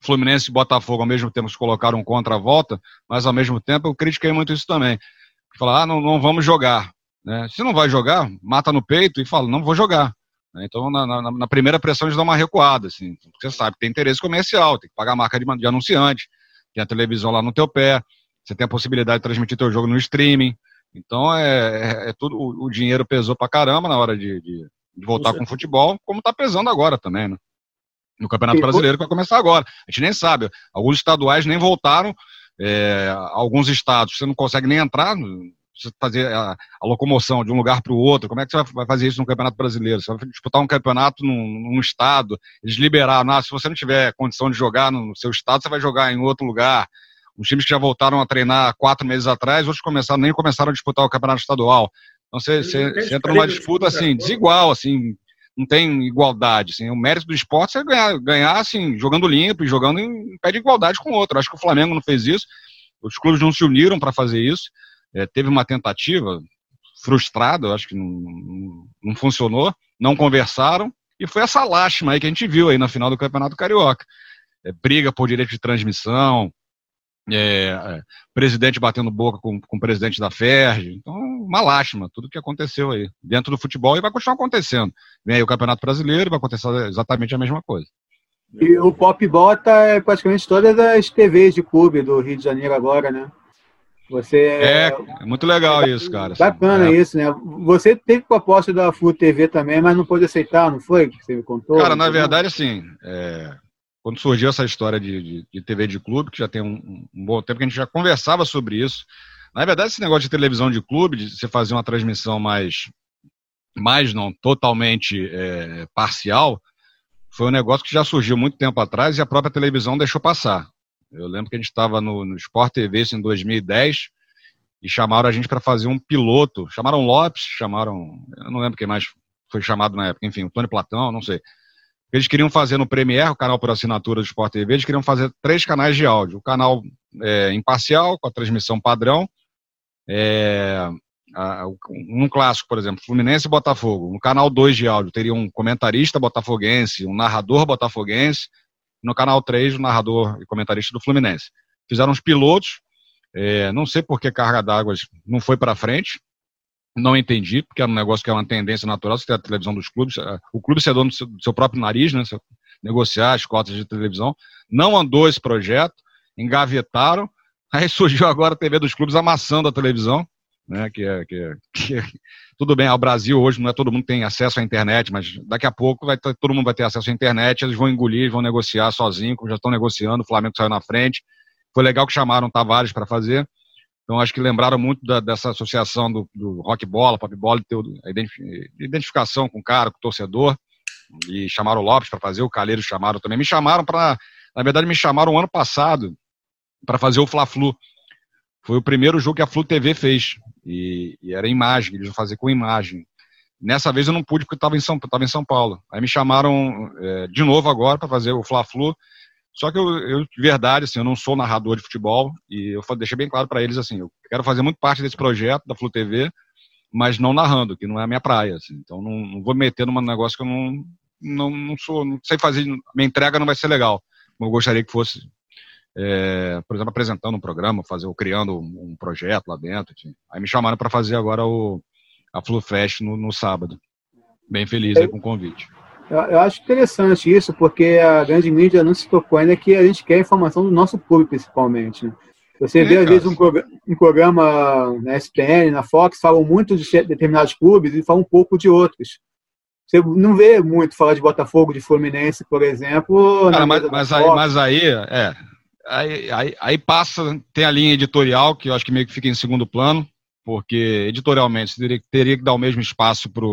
Fluminense e Botafogo ao mesmo tempo se colocaram contra a volta, mas ao mesmo tempo eu critiquei muito isso também falar, ah, não, não vamos jogar. Né? Se não vai jogar, mata no peito e fala, não vou jogar. Né? Então, na, na, na, primeira pressão, eles dão uma recuada. Assim. Você sabe que tem interesse comercial, tem que pagar a marca de, de anunciante, tem a televisão lá no teu pé, você tem a possibilidade de transmitir teu jogo no streaming. Então, é, é, é tudo, o, o, dinheiro pesou pra caramba na hora de, de, de voltar com o futebol, como tá pesando agora também, né? No Campeonato Brasileiro, que vai começar agora. A gente nem sabe. Alguns estaduais nem voltaram é, alguns estados você não consegue nem entrar, fazer a, a locomoção de um lugar para o outro. Como é que você vai fazer isso no Campeonato Brasileiro? Você vai disputar um campeonato num, num estado, eles liberaram, ah, se você não tiver condição de jogar no seu estado, você vai jogar em outro lugar. Os times que já voltaram a treinar quatro meses atrás, outros começaram, nem começaram a disputar o campeonato estadual. Então você, você, você entra numa disputa assim, desigual, assim, não tem igualdade. Assim, o mérito do esporte é ganhar, ganhar assim, jogando limpo e jogando em pé de igualdade com o outro. Acho que o Flamengo não fez isso, os clubes não se uniram para fazer isso. É, teve uma tentativa frustrada, acho que não, não, não, funcionou, não conversaram, e foi essa lástima aí que a gente viu aí na final do Campeonato Carioca. É, briga por direito de transmissão, é, é, presidente batendo boca com, com o presidente da FERJ. Então, uma lástima, tudo que aconteceu aí dentro do futebol e vai continuar acontecendo. Vem aí o Campeonato Brasileiro vai acontecer exatamente a mesma coisa. E o Pop bota é praticamente todas as TVs de clube do Rio de Janeiro agora, né? Você é, é muito legal é, isso, cara. Bacana é. isso, né? Você teve proposta da Flu TV também, mas não pôde aceitar, não foi? Que você me contou? Cara, na verdade, assim, é, quando surgiu essa história de, de, de, TV de clube, que já tem um, um, bom tempo que a gente já conversava sobre isso. Na verdade, esse negócio de televisão de clube, de você fazer uma transmissão mais, mais não totalmente é, parcial, foi um negócio que já surgiu muito tempo atrás e a própria televisão deixou passar. Eu lembro que a gente estava no, no Sport TV isso em 2010 e chamaram a gente para fazer um piloto. Chamaram Lopes, chamaram. Eu não lembro quem mais foi chamado na época, enfim, o Tony Platão, não sei eles queriam fazer no Premiere, o canal por assinatura do Sport TV, eles queriam fazer três canais de áudio. O canal é, imparcial, com a transmissão padrão, é, a, um clássico, por exemplo, Fluminense e Botafogo. No canal 2 de áudio teria um comentarista botafoguense, um narrador botafoguense. No canal 3, o narrador e comentarista do Fluminense. Fizeram os pilotos, é, não sei por que carga d'água não foi para frente, não entendi, porque era um negócio que é uma tendência natural, você tem a televisão dos clubes, é, o clube ser dono do seu, do seu próprio nariz, né, negociar as cotas de televisão. Não andou esse projeto, engavetaram, <laughs> aí surgiu agora a TV dos clubes amassando a televisão, né? Que é, que é, que é, <laughs> tudo bem, ao Brasil hoje não é todo mundo tem acesso à internet, mas daqui a pouco vai ter, todo mundo vai ter acesso à internet, eles vão engolir, vão negociar sozinho, já estão negociando, o Flamengo saiu na frente. Foi legal que chamaram Tavares para fazer. Então acho que lembraram muito da, dessa associação do, do rock bola, pop bola, a identificação com o cara, com o torcedor. E chamaram o Lopes para fazer, o Calheiro chamaram também. Me chamaram para, na verdade, me chamaram ano passado para fazer o Fla-Flu. Foi o primeiro jogo que a Flu TV fez. E, e era imagem, eles iam fazer com imagem. Nessa vez eu não pude porque estava em, São, em São Paulo. Aí me chamaram é, de novo agora para fazer o Fla-Flu. Só que eu, eu, de verdade, assim, eu não sou narrador de futebol e eu deixei bem claro para eles assim, eu quero fazer muito parte desse projeto da Flu TV, mas não narrando, que não é a minha praia. Assim. Então não, não vou me meter num negócio que eu não, não, não sou, não sei fazer, minha entrega não vai ser legal. Como eu gostaria que fosse é, por exemplo, apresentando um programa, fazer, ou criando um, um projeto lá dentro. Enfim. Aí me chamaram para fazer agora o, a FluFest no, no sábado. Bem feliz é, com o convite. Eu, eu, acho interessante isso, porque a grande mídia não se tocou ainda que a gente quer informação do nosso público, principalmente. Né? Você vê, às vezes, um, um, programa na SPN, na Fox, falam muito de determinados clubes e falam um pouco de outros. Você não vê muito falar de Botafogo, de Fluminense, por exemplo. Cara, mas, mas aí, mas aí, é, Aí, aí, aí, passa, tem a linha editorial, que eu acho que meio que fica em segundo plano, porque editorialmente você teria, teria que dar o mesmo espaço para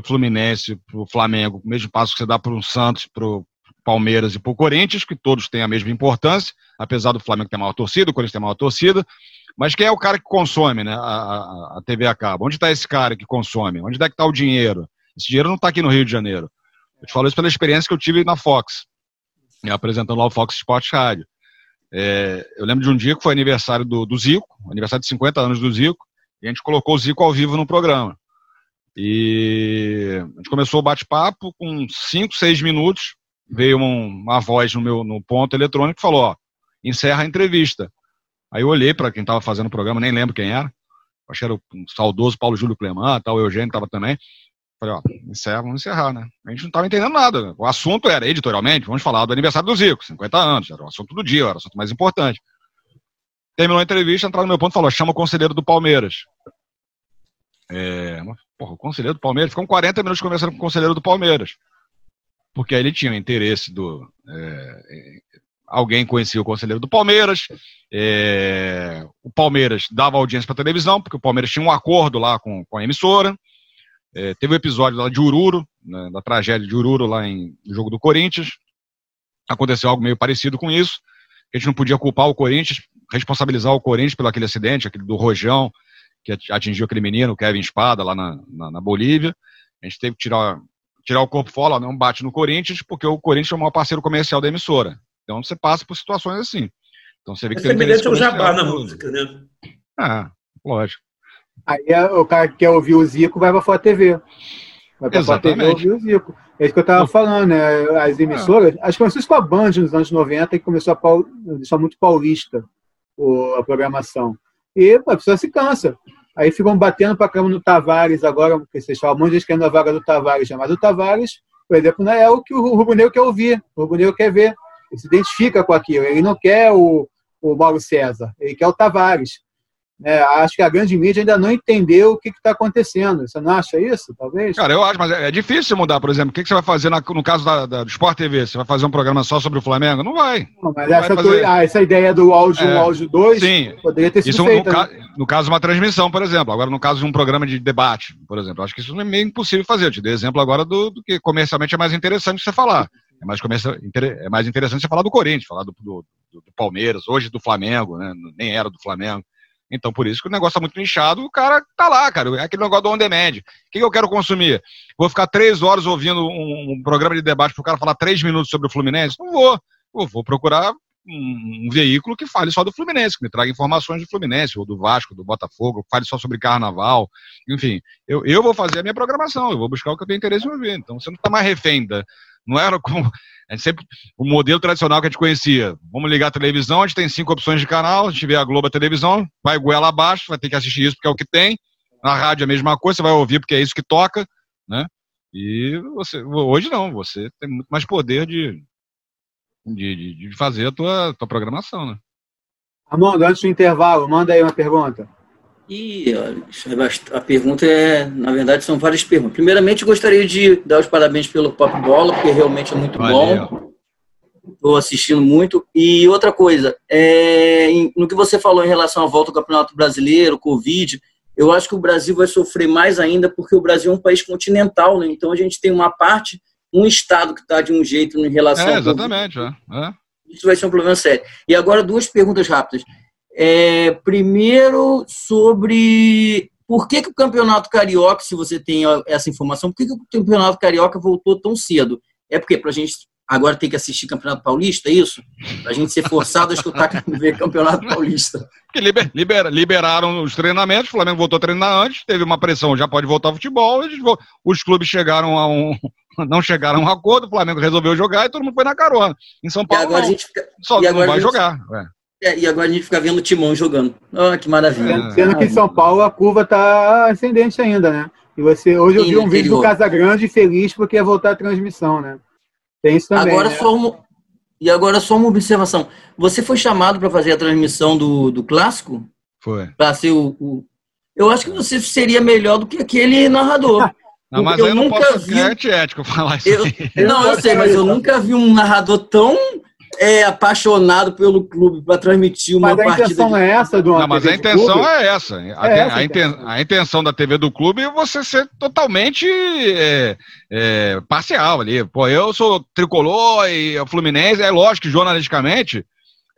o Fluminense, para o Flamengo, o mesmo espaço que você dá para o Santos, para o Palmeiras e para o Corinthians, que todos têm a mesma importância, apesar do Flamengo ter maior torcida, o Corinthians ter maior torcida. Mas quem é o cara que consome né, a, a, TV a cabo? Onde está esse cara que consome? Onde é que está o dinheiro? Esse dinheiro não está aqui no Rio de Janeiro. Eu te falo isso pela experiência que eu tive na Fox, apresentando lá o Fox Sports Rádio. É, eu lembro de um dia que foi aniversário do, do Zico, aniversário de 50 anos do Zico, e a gente colocou o Zico ao vivo no programa. E a gente começou o bate-papo com 5, 6 minutos, veio uma, uma, voz no meu no ponto eletrônico e falou, ó, encerra a entrevista. Aí eu olhei para quem estava fazendo o programa, nem lembro quem era, acho que era o saudoso Paulo Júlio Clemã, tal, o Eugênio estava também. Falei, ó, encerra, vamos encerrar, né? A gente não estava entendendo nada. O assunto era, editorialmente, vamos falar do aniversário do Zico, 50 anos, era o assunto do dia, era o assunto mais importante. Terminou a entrevista, entraram no meu ponto e falou, chama o conselheiro do Palmeiras. É, porra, o conselheiro do Palmeiras, ficou 40 minutos conversando com o conselheiro do Palmeiras. Porque aí ele tinha o interesse do. É, alguém conhecia o conselheiro do Palmeiras, é, o Palmeiras dava audiência para televisão, porque o Palmeiras tinha um acordo lá com, com a emissora. É, teve o um episódio lá de Ururo, né, da tragédia de Ururo lá em, no jogo do Corinthians. Aconteceu algo meio parecido com isso. A gente não podia culpar o Corinthians, responsabilizar o Corinthians pelo aquele acidente, aquele do Rojão, que atingiu aquele menino, Kevin Espada, lá na, na, na Bolívia. A gente teve que tirar, tirar o corpo fora, não bate no Corinthians, porque o Corinthians é o maior parceiro comercial da emissora. Então você passa por situações assim. Então você vê que é tem semelhante ao jabá na música, né? Ah, lógico. Aí é, o cara que quer ouvir o Zico vai para a TV. Vai para a TV ouvir o Zico. É isso que eu estava falando, né? As emissoras, acho que começou com a Band nos anos 90, que começou a deixar muito paulista a programação. E a pessoa se cansa. Aí ficam batendo para cama no Tavares agora, porque vocês falam, monte de querendo a vaga do Tavares, mas o Tavares, por exemplo, não é o que o Rubro Negro quer ouvir, o Rubro Negro quer ver. Ele se identifica com aquilo. Ele não quer o, o Mauro César, ele quer o Tavares. É, acho que a grande mídia ainda não entendeu o que está acontecendo. Você não acha isso, talvez? Cara, eu acho, mas é, é difícil mudar, por exemplo. O que, que você vai fazer na, no caso da, da, do Sport TV? Você vai fazer um programa só sobre o Flamengo? Não vai. Não, mas não essa, vai ah, essa ideia do áudio 1, é, áudio 2 sim. poderia ter sido isso feita. No, né? no caso de uma transmissão, por exemplo. Agora, no caso de um programa de debate, por exemplo. Acho que isso não é meio impossível fazer. Eu te dei exemplo agora do, do que comercialmente é mais interessante você falar. É mais, é mais interessante você falar do Corinthians, falar do, do, do Palmeiras, hoje do Flamengo, né? nem era do Flamengo. Então, por isso que o negócio tá muito inchado, o cara tá lá, cara. É aquele negócio do on demand. O que, eu quero consumir? Vou ficar três horas ouvindo um, um programa de debate para o cara falar três minutos sobre o Fluminense? Não vou. Eu vou procurar um, um, veículo que fale só do Fluminense, que me traga informações do Fluminense, ou do Vasco, do Botafogo, fale só sobre carnaval. Enfim, eu, eu vou fazer a minha programação, eu vou buscar o que eu tenho interesse em ouvir. Então, você não está mais refém da, não era como. Sempre. O modelo tradicional que a gente conhecia. Vamos ligar a televisão, a gente tem cinco opções de canal, a gente vê a Globo a televisão, vai goela abaixo, vai ter que assistir isso porque é o que tem. Na rádio é a mesma coisa, você vai ouvir porque é isso que toca, né? E você, hoje não, você tem muito mais poder de, de, de fazer a tua, tua programação, né? Amanda, antes do intervalo, manda aí uma pergunta. E a pergunta é, na verdade, são várias perguntas. Primeiramente, gostaria de dar os parabéns pelo Pop Bola, porque realmente é muito Valeu. bom. Estou assistindo muito. E outra coisa, é, no que você falou em relação à volta ao Campeonato Brasileiro, Covid, eu acho que o Brasil vai sofrer mais ainda, porque o Brasil é um país continental, né? Então a gente tem uma parte, um estado que está de um jeito em relação. É, exatamente. É. É. Isso vai ser um problema sério. E agora duas perguntas rápidas. É, primeiro, sobre por que, que o Campeonato Carioca, se você tem essa informação, por que, que o Campeonato Carioca voltou tão cedo? É porque para a gente agora tem que assistir Campeonato Paulista, é isso? Para a gente ser forçado a escutar <laughs> ver Campeonato Paulista. Que liber, liber, liberaram os treinamentos, o Flamengo voltou a treinar antes, teve uma pressão, já pode voltar ao futebol, os clubes chegaram a um. <laughs> Não chegaram a um acordo, o Flamengo resolveu jogar e todo mundo foi na carona. Em São Paulo, não. Fica, só não vai gente, jogar. É, e agora a gente fica vendo o Timão jogando. Oh, que maravilha. É. Sendo que em São Paulo a curva está ascendente ainda, né? E você, hoje eu vi um vídeo do Casagrande feliz porque ia voltar a transmissão, né? Tem isso também. Agora né? só uma, e agora só uma observação. Você foi chamado para fazer a transmissão do, do clássico? Foi. Para ser o, o, Eu acho que você seria melhor do que aquele narrador. <laughs> Não, mas eu, eu nunca vi. É antiético falar isso. Eu... Não, eu sei, mas eu nunca vi um narrador tão é apaixonado pelo clube para transmitir uma mas partida. A intenção de... é essa, do Não, mas a intenção é essa. A, é essa a, inten... a, intenção da TV do clube é você ser totalmente é, é, parcial ali. Pô, eu sou tricolor e o Fluminense, é lógico que jornalisticamente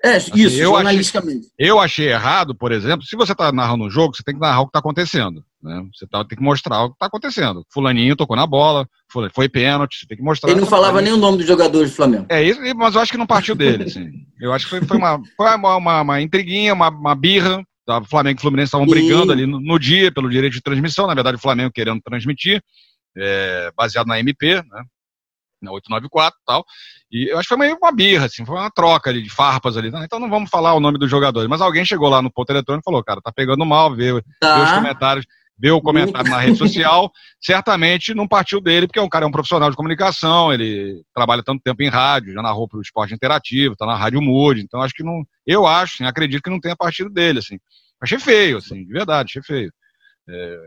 é, assim, isso, eu jornalisticamente. Achei, eu achei errado, por exemplo, se você está narrando um jogo, você tem que narrar o que está acontecendo. Né? Você tá, tem que mostrar o que está acontecendo. Fulaninho tocou na bola, foi pênalti, você tem que mostrar. Ele não falava nem o nome do jogador do Flamengo. É isso, mas eu acho que não partiu dele. Assim. Eu acho que foi, foi, uma, foi uma, uma, uma intriguinha, uma, uma birra. Tá? O Flamengo e o Fluminense estavam brigando ali no, no, dia pelo direito de transmissão. Na verdade, o Flamengo querendo transmitir, é, baseado na MP, né? na 894 e tal. E eu acho que foi meio uma birra, assim, foi uma troca ali de farpas ali. Então não vamos falar o nome dos jogadores. Mas alguém chegou lá no ponto eletrônico e falou, cara, tá pegando mal, vê, tá. vê os comentários, vê o comentário na rede social. Certamente não partiu dele, porque o é cara é um profissional de comunicação, ele trabalha tanto tempo em rádio, já narrou pro esporte interativo, tá na Rádio Mood. Então acho que não. Eu acho, assim, acredito que não tenha partido dele, assim. Achei feio, assim, de verdade, achei feio. É,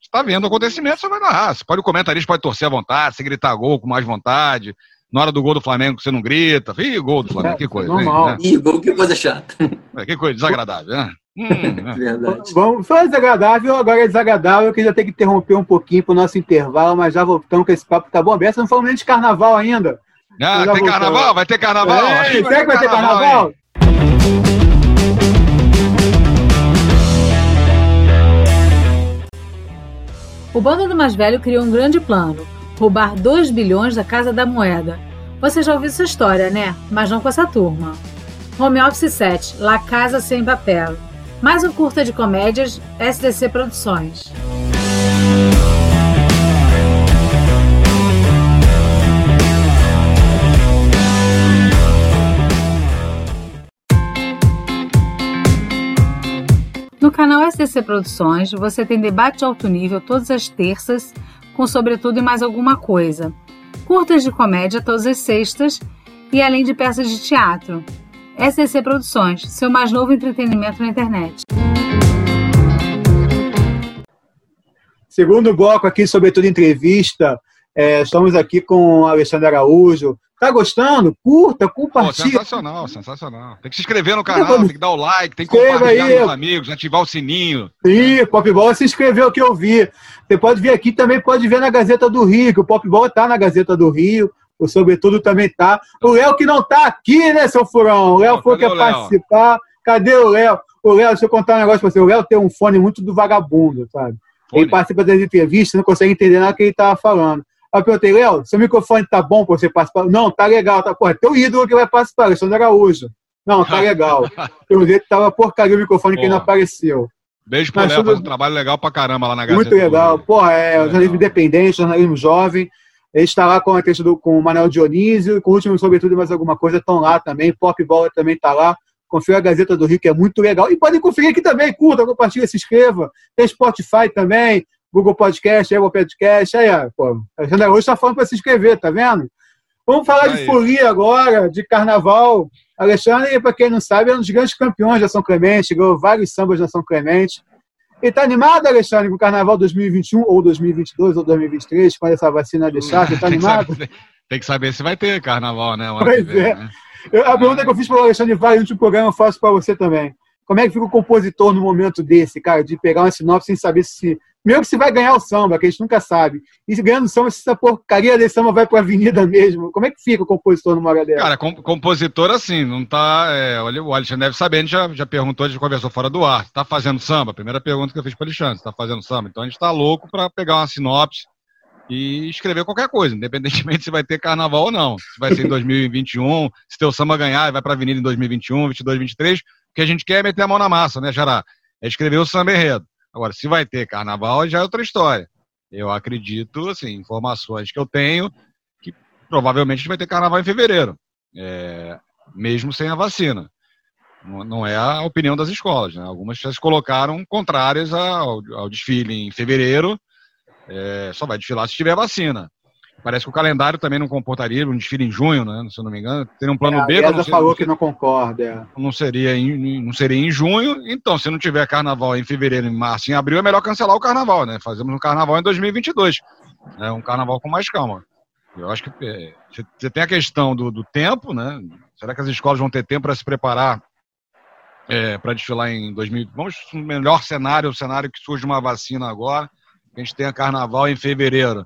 está vendo o acontecimento, você vai narrar. Você pode, o comentarista pode torcer à vontade, você gritar gol com mais vontade. Na hora do gol do Flamengo, você não grita. Ih, gol do Flamengo, que coisa. Normal. Hein, né? Ih, gol, que coisa chata. É, que coisa desagradável, né? Hum, né? <laughs> Verdade. Vamos, foi desagradável, agora é desagradável, que já tem que interromper um pouquinho para o nosso intervalo, mas já voltamos com esse papo, tá bom aberto. Não falamos nem de carnaval ainda. Ah, tem voltamos. carnaval? Vai ter carnaval? É, será que vai, vai ter carnaval? carnaval? O bando do mais velho criou um grande plano: roubar 2 bilhões da Casa da Moeda. Você já ouviu essa história, né? Mas não com essa turma. Home Office 7, La Casa Sem Papel. Mais um curta de comédias, SDC Produções. No canal SDC Produções, você tem debate de alto nível todas as terças, com sobretudo e mais alguma coisa. Curtas de comédia todas as sextas e além de peças de teatro. SDC Produções, seu mais novo entretenimento na internet. Segundo bloco aqui, sobretudo entrevista, é, estamos aqui com o Alexandre Araújo, Tá gostando? Curta, compartilha. Pô, sensacional, sensacional. Tem que se inscrever no canal, tem que dar o like, tem que compartilhar aí. com os amigos, ativar o sininho. Sim, Popball se inscreveu que eu vi. Você pode ver aqui também, pode ver na Gazeta do Rio, que o Popball tá na Gazeta do Rio, o Sobretudo também tá. O Léo que não tá aqui, né, seu furão? O Léo foi que participar. Cadê o Léo? O Léo, deixa eu contar um negócio pra você. O Léo tem um fone muito do vagabundo, sabe? Fone. Ele participa das entrevistas, não consegue entender nada que ele tava falando. Aí eu perguntei, Léo, seu microfone tá bom para você participar? Não, tá legal. Tá, porra, é teu ídolo que vai participar, Alexandre Araújo. Não, tá legal. <laughs> Eu vi que tava porcaria o microfone Porra. que não apareceu. Beijo pro Léo, tudo... faz um trabalho legal pra caramba lá na Gazeta. Muito legal. Porra, é, é jornalismo independente, jornalismo jovem. Ele está lá com a questão do, com o Manuel Dionísio, com o último Sobretudo mais alguma coisa, estão lá também. Pop Bola também está lá. Confira a Gazeta do Rio, que é muito legal. E podem conferir aqui também, curta, compartilha, se inscreva. Tem Spotify também, Google Podcast, Apple Podcast. Aí, pô, Alexandre hoje está falando para se inscrever, tá vendo? Vamos falar aí. de folia agora, de carnaval. Alexandre, para quem não sabe, é um dos grandes campeões da São Clemente, ganhou vários sambas da São Clemente. E tá animado, Alexandre, com o Carnaval 2021 ou 2022 ou 2023, quando essa vacina deixar? Você tá animado? <laughs> Tem que saber se vai ter Carnaval, né? Pois é. Né? Eu, a pergunta que eu fiz para o Alexandre Vale no último programa eu faço para você também. Como é que fica o compositor no momento desse, cara, de pegar uma sinopse sem saber se. Mesmo que se vai ganhar o samba, que a gente nunca sabe. E se ganhando o samba, se essa porcaria desse samba vai para a avenida mesmo. Como é que fica o compositor numa hora dessa? Cara, com, compositor assim, não tá. É, olha, o Alexandre deve saber, a gente já, já perguntou, a gente conversou fora do ar. Tá fazendo samba? Primeira pergunta que eu fiz para o Alexandre, tá fazendo samba? Então a gente tá louco para pegar uma sinopse e escrever qualquer coisa, independentemente <laughs> se vai ter carnaval ou não. Se vai ser em <laughs> 2021, se teu samba ganhar, vai para a avenida em 2021, 22, 23 que a gente quer é meter a mão na massa, né, Jará? É escrever o samba enredo. Agora, se vai ter carnaval, já é outra história. Eu acredito, assim, informações que eu tenho, que provavelmente vai ter carnaval em fevereiro, é, mesmo sem a vacina. Não é a opinião das escolas, né? Algumas já se colocaram contrárias ao, ao desfile em fevereiro, é, só vai desfilar se tiver vacina. Parece que o calendário também não comportaria um desfile em junho, né? Se eu não me engano. Teria um plano é, B. A não falou que não concorda. É. Não seria, em, não seria em junho. Então, se não tiver carnaval em fevereiro, em março, em abril, é melhor cancelar o carnaval, né? Fazemos um carnaval em 2022. Né? Um carnaval com mais calma. Eu acho que é, você tem a questão do, do, tempo, né? Será que as escolas vão ter tempo para se preparar é, para desfilar em 2000? Vamos no melhor cenário, o cenário que surge uma vacina agora. A gente tenha carnaval em fevereiro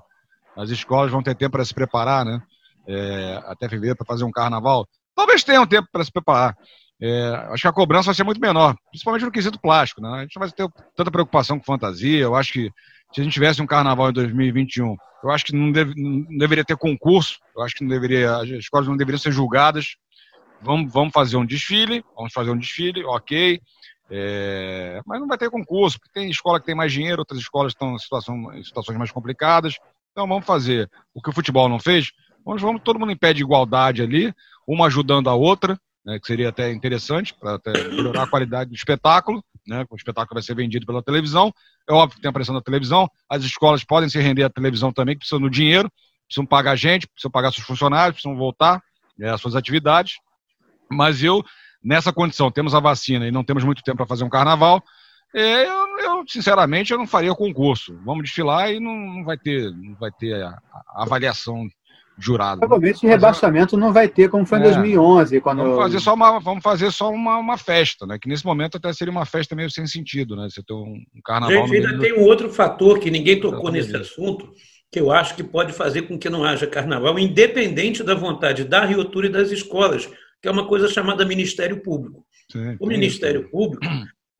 as escolas vão ter tempo para se preparar, né? É, até fevereiro para fazer um carnaval. Talvez tenham tempo para se preparar. É, acho que a cobrança vai ser muito menor, principalmente no quesito plástico. Né? A gente não vai ter tanta preocupação com fantasia. Eu acho que se a gente tivesse um carnaval em 2021, eu acho que não, deve, não deveria ter concurso. Eu acho que não deveria, as escolas não deveriam ser julgadas. Vamos, vamos fazer um desfile, vamos fazer um desfile, ok. É, mas não vai ter concurso, porque tem escola que tem mais dinheiro, outras escolas estão em, situação, em situações mais complicadas. Então vamos fazer o que o futebol não fez. Vamos, vamos todo mundo em pé de igualdade ali, uma ajudando a outra, né, que seria até interessante para melhorar a qualidade do espetáculo. Né, o espetáculo vai ser vendido pela televisão. É óbvio que tem a pressão da televisão. As escolas podem se render à televisão também, que precisam do dinheiro, precisam pagar gente, precisam pagar seus funcionários, precisam voltar né, às suas atividades. Mas eu, nessa condição, temos a vacina e não temos muito tempo para fazer um carnaval, eu, eu, sinceramente, eu não faria concurso. Vamos desfilar e não, não vai ter, não vai ter a, a avaliação jurada. Provavelmente rebaixamento não vai ter como foi em é, 2011. Quando... Vamos fazer só uma, vamos fazer só uma, uma festa, né? Que nesse momento até seria uma festa meio sem sentido, né? Você ter um, um carnaval. Gente, ainda tem um outro fator que ninguém tocou nesse assunto, que eu acho que pode fazer com que não haja carnaval, independente da vontade da Rio Tour e das escolas, que é uma coisa chamada Ministério Público. Sim, o Ministério Público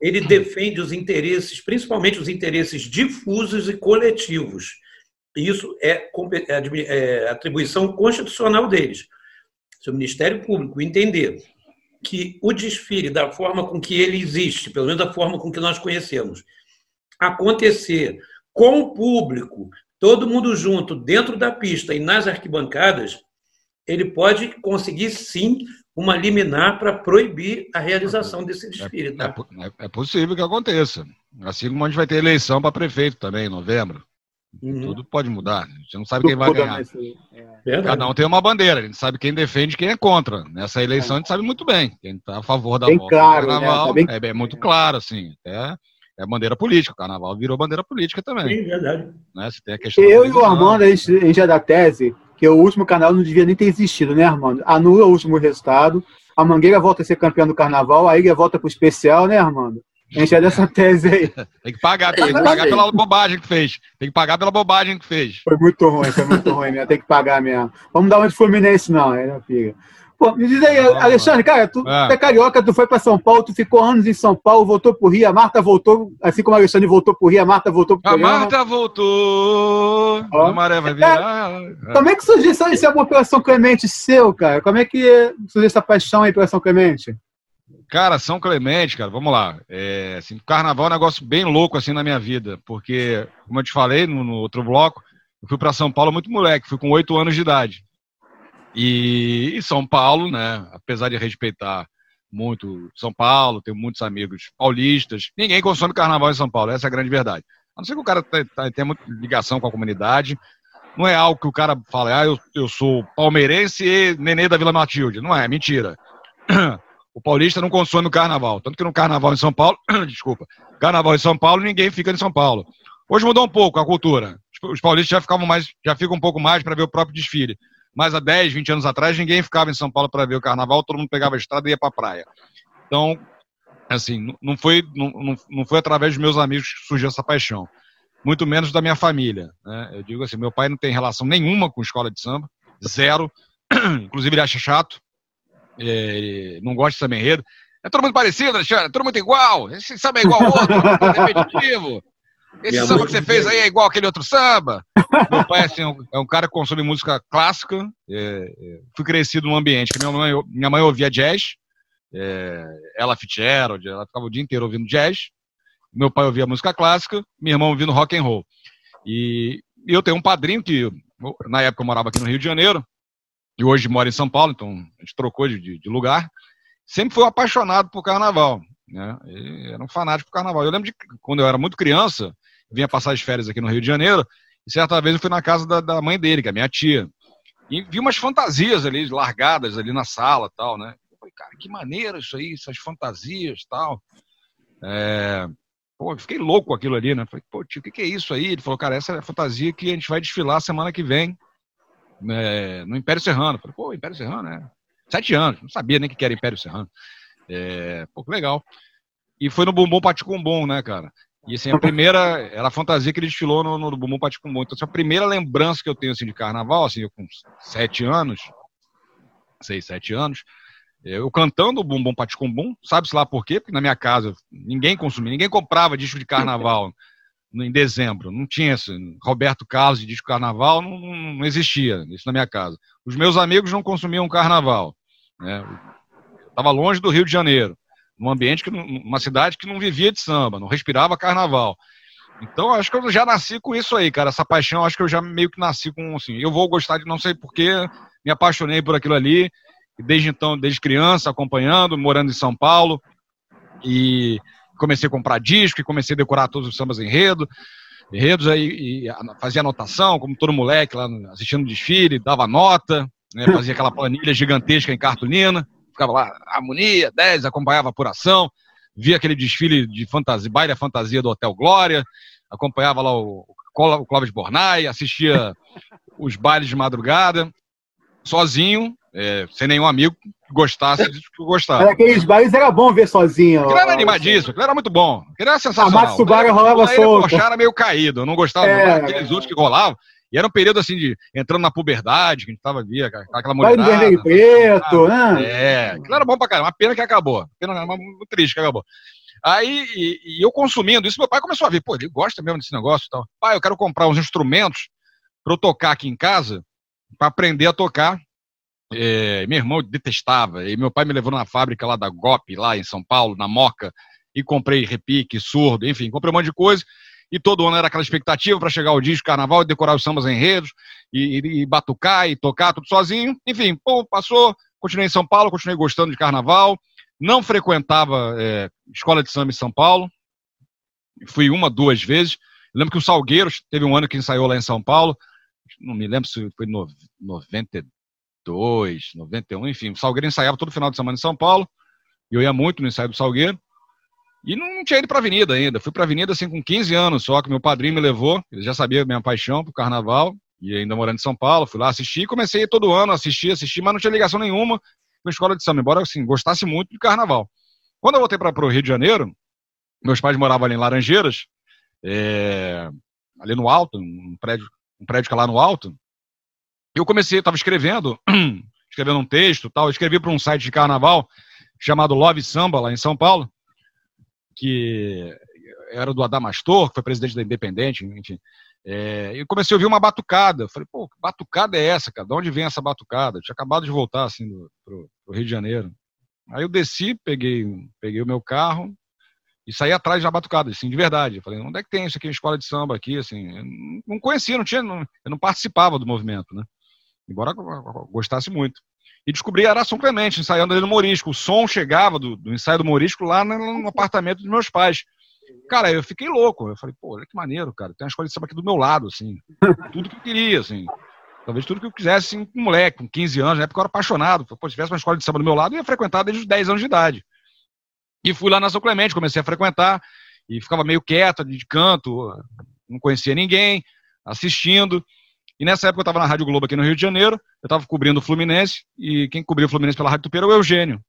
ele defende os interesses, principalmente os interesses difusos e coletivos. Isso é, é, é atribuição constitucional deles. Se o Ministério Público entender que o desfile, da forma com que ele existe, pelo menos da forma com que nós conhecemos, acontecer com o público, todo mundo junto, dentro da pista e nas arquibancadas, ele pode conseguir sim uma liminar para proibir a realização desse desfile. Tá? É, é, é, possível que aconteça. Assim como a gente vai ter eleição para prefeito também em novembro. Uhum. Tudo pode mudar. A gente não sabe Tudo quem vai ganhar. É. Cada um tem uma bandeira, a gente sabe quem defende e quem é contra. Nessa eleição a gente sabe muito bem. Quem está a favor da bem volta claro, carnaval né? tá bem... é, muito claro, assim. É, é bandeira política. O carnaval virou bandeira política também. Sim, verdade. Né? Você tem a questão Eu e o Armando, a gente, a gente é da tese que o último canal não devia nem ter existido, né, Armando? Anula o último resultado, a Mangueira volta a ser campeã do carnaval, a Ilha volta pro especial, né, Armando? A gente é dessa tese aí. <laughs> Tem que pagar, tem que pagar pela bobagem que fez. Tem que pagar pela bobagem que fez. Foi muito ruim, foi muito ruim mesmo. Tem que pagar mesmo. Vamos dar uma de Fluminense, não, aí não fica. Pô, me diz aí, Alexandre, cara, tu é. é carioca, tu foi para São Paulo, tu ficou anos em São Paulo, voltou pro Rio, a Marta voltou, assim como a Alexandre voltou pro Rio, a Marta voltou pro A programa. Marta voltou, Ó. a maré vai virar. É, como é que surgiu isso, é uma operação Clemente seu, cara? Como é que surgiu essa paixão aí pela São Clemente? Cara, São Clemente, cara, vamos lá. É, assim, carnaval é um negócio bem louco assim na minha vida, porque, como eu te falei no, no outro bloco, eu fui para São Paulo muito moleque, fui com oito anos de idade. E, e, São Paulo, né, apesar de respeitar muito São Paulo, tenho muitos amigos paulistas, ninguém consome carnaval em São Paulo, essa é a grande verdade. A não ser que o cara tenha muita ligação com a comunidade, não é algo que o cara fala, ah, eu, eu sou palmeirense e nenê da Vila Matilde. Não é, é mentira. <clears throat> o paulista não consome o carnaval. Tanto que no carnaval em São Paulo, <clears throat> desculpa, carnaval em São Paulo, ninguém fica em São Paulo. Hoje mudou um pouco a cultura. Os paulistas já ficavam mais, já ficam um pouco mais para ver o próprio desfile. Mas há 10, 20 anos atrás, ninguém ficava em São Paulo para ver o carnaval, todo mundo pegava a estrada e ia para a praia. Então, assim, não foi, não, não foi através dos meus amigos que surgiu essa paixão. Muito menos da minha família. Né? Eu digo assim, meu pai não tem relação nenhuma com escola de samba, zero. <clears throat> Inclusive ele acha chato, é, não gosta de samba enredo. É todo mundo parecido, Alexandre, é todo mundo igual. Esse samba é igual ao outro, é repetitivo. Esse Minha samba que você fez aí é igual aquele outro samba. <laughs> Meu pai assim, é um cara que consome música clássica. É, é, fui crescido num ambiente que minha mãe, minha mãe ouvia jazz. É, ela Fitzgerald, ela ficava o dia inteiro ouvindo jazz. Meu pai ouvia música clássica, minha irmã ouvindo rock and roll. E, eu tenho um padrinho que, na época eu morava aqui no Rio de Janeiro, e hoje mora em São Paulo, então a gente trocou de, de, de lugar. Sempre foi apaixonado por carnaval. Né? era um fanático por carnaval. Eu lembro de quando eu era muito criança, vinha passar as férias aqui no Rio de Janeiro, e certa vez eu fui na casa da, da mãe dele, que é minha tia, e vi umas fantasias ali, largadas ali na sala tal, né? Eu falei, cara, que maneiro isso aí, essas fantasias tal. É... Pô, fiquei louco com aquilo ali, né? Falei, pô, tio, o que, que é isso aí? Ele falou, cara, essa é a fantasia que a gente vai desfilar semana que vem é, no Império Serrano. Falei, pô, Império Serrano, né? Sete anos, não sabia nem o que era Império Serrano. É, pô, que legal. E foi no Bumbum Paticumbum, né, cara? E assim, a primeira, era a fantasia que ele desfilou no, no Bumbum Paticumbum. Então, assim, a primeira lembrança que eu tenho assim, de carnaval, assim, eu com sete anos, seis, sete anos, eu cantando o Bumbum Paticumbum, sabe-se lá por quê? Porque na minha casa ninguém consumia, ninguém comprava disco de carnaval <laughs> em dezembro. Não tinha esse Roberto Carlos de disco carnaval, não, não, existia isso na minha casa. Os meus amigos não consumiam carnaval. Né? Estava longe do Rio de Janeiro num ambiente, que, numa cidade que não vivia de samba, não respirava carnaval. Então, acho que eu já nasci com isso aí, cara. Essa paixão, acho que eu já meio que nasci com, assim, eu vou gostar de não sei porquê, me apaixonei por aquilo ali, desde então, desde criança, acompanhando, morando em São Paulo, e comecei a comprar disco, e comecei a decorar todos os sambas enredo, enredos aí, fazia anotação, como todo moleque lá assistindo desfile, dava nota, né, fazia aquela planilha gigantesca em cartolina, ficava lá, harmonia, 10, acompanhava a apuração, via aquele desfile de fantasia, baile fantasia do Hotel Glória, acompanhava lá o, o Clóvis Bornai, assistia <laughs> os bailes de madrugada, sozinho, é, sem nenhum amigo que gostasse disso que eu gostava. Aqueles bailes era bom ver sozinho. Aquilo era animadíssimo, aquilo era muito bom. Aquilo era sensacional. A Matsubara rolava solto. era meio caído, eu não gostava é, aqueles outros que rolavam. E era um período assim de entrando na puberdade, que a gente tava via aquela mulher. Vai preto, né? É, aquilo era bom pra caramba, uma pena que acabou. Pena, muito triste que acabou. Aí, e, e, eu consumindo isso, meu pai começou a ver, pô, ele gosta mesmo desse negócio e tal. Pai, eu quero comprar uns instrumentos para eu tocar aqui em casa, para aprender a tocar. É, meu irmão detestava, e meu pai me levou na fábrica lá da GOP, lá em São Paulo, na Moca, e comprei repique, surdo, enfim, comprei um monte de coisa e todo ano era aquela expectativa para chegar o disco carnaval e decorar os sambas enredos, e, e, e, batucar e tocar tudo sozinho. Enfim, pô, passou, continuei em São Paulo, continuei gostando de carnaval, não frequentava é, escola de samba em São Paulo, fui uma, duas vezes. Lembro que o Salgueiros teve um ano que ensaiou lá em São Paulo, não me lembro se foi no 92, 91, enfim, o Salgueiro ensaiava todo final de semana em São Paulo, e eu ia muito no ensaio do Salgueiro. E não tinha ido para a avenida ainda. Fui para a avenida assim com 15 anos só, que meu padrinho me levou. Ele já sabia minha paixão pro carnaval. E ainda morando em São Paulo, fui lá assistir. E comecei todo ano a assistir, assistir, mas não tinha ligação nenhuma com a escola de samba, embora assim, gostasse muito de carnaval. Quando eu voltei para o Rio de Janeiro, meus pais moravam ali em Laranjeiras, é, ali no alto, um prédio, um prédio que é lá no alto. Eu comecei, estava escrevendo, <clears throat> escrevendo um texto tal. Eu escrevi para um site de carnaval chamado Love Samba, lá em São Paulo que era do Adamastor, que foi presidente da Independente, enfim. É, e comecei a ouvir uma batucada. Falei, pô, que batucada é essa, cara? De onde vem essa batucada? Eu tinha acabado de voltar, assim, do, pro, pro Rio de Janeiro. Aí eu desci, peguei, peguei o meu carro e saí atrás da batucada, assim, de verdade. Eu falei, onde é que tem isso aqui, uma escola de samba aqui, assim? Eu não conhecia, não tinha, não, eu não participava do movimento, né? Embora eu gostasse muito. E descobri era São Clemente, ensaiando ali no Morisco. O som chegava do, do ensaio do Morisco lá no, no, apartamento dos meus pais. Cara, eu fiquei louco. Eu falei, pô, olha que maneiro, cara. Tem uma escola de samba aqui do meu lado, assim. <laughs> Tudo que eu queria, assim. Talvez tudo que eu quisesse, assim, com um moleque, com 15 anos, na época eu era apaixonado. Pô, se tivesse uma escola de samba do meu lado, eu ia frequentar desde os 10 anos de idade. E fui lá na São Clemente, comecei a frequentar, e ficava meio quieto, de canto, não conhecia ninguém, assistindo. E nessa época eu estava na Rádio Globo aqui no Rio de Janeiro, eu estava cobrindo o Fluminense, e quem cobriu o Fluminense pela Rádio Tupi era o Eugênio.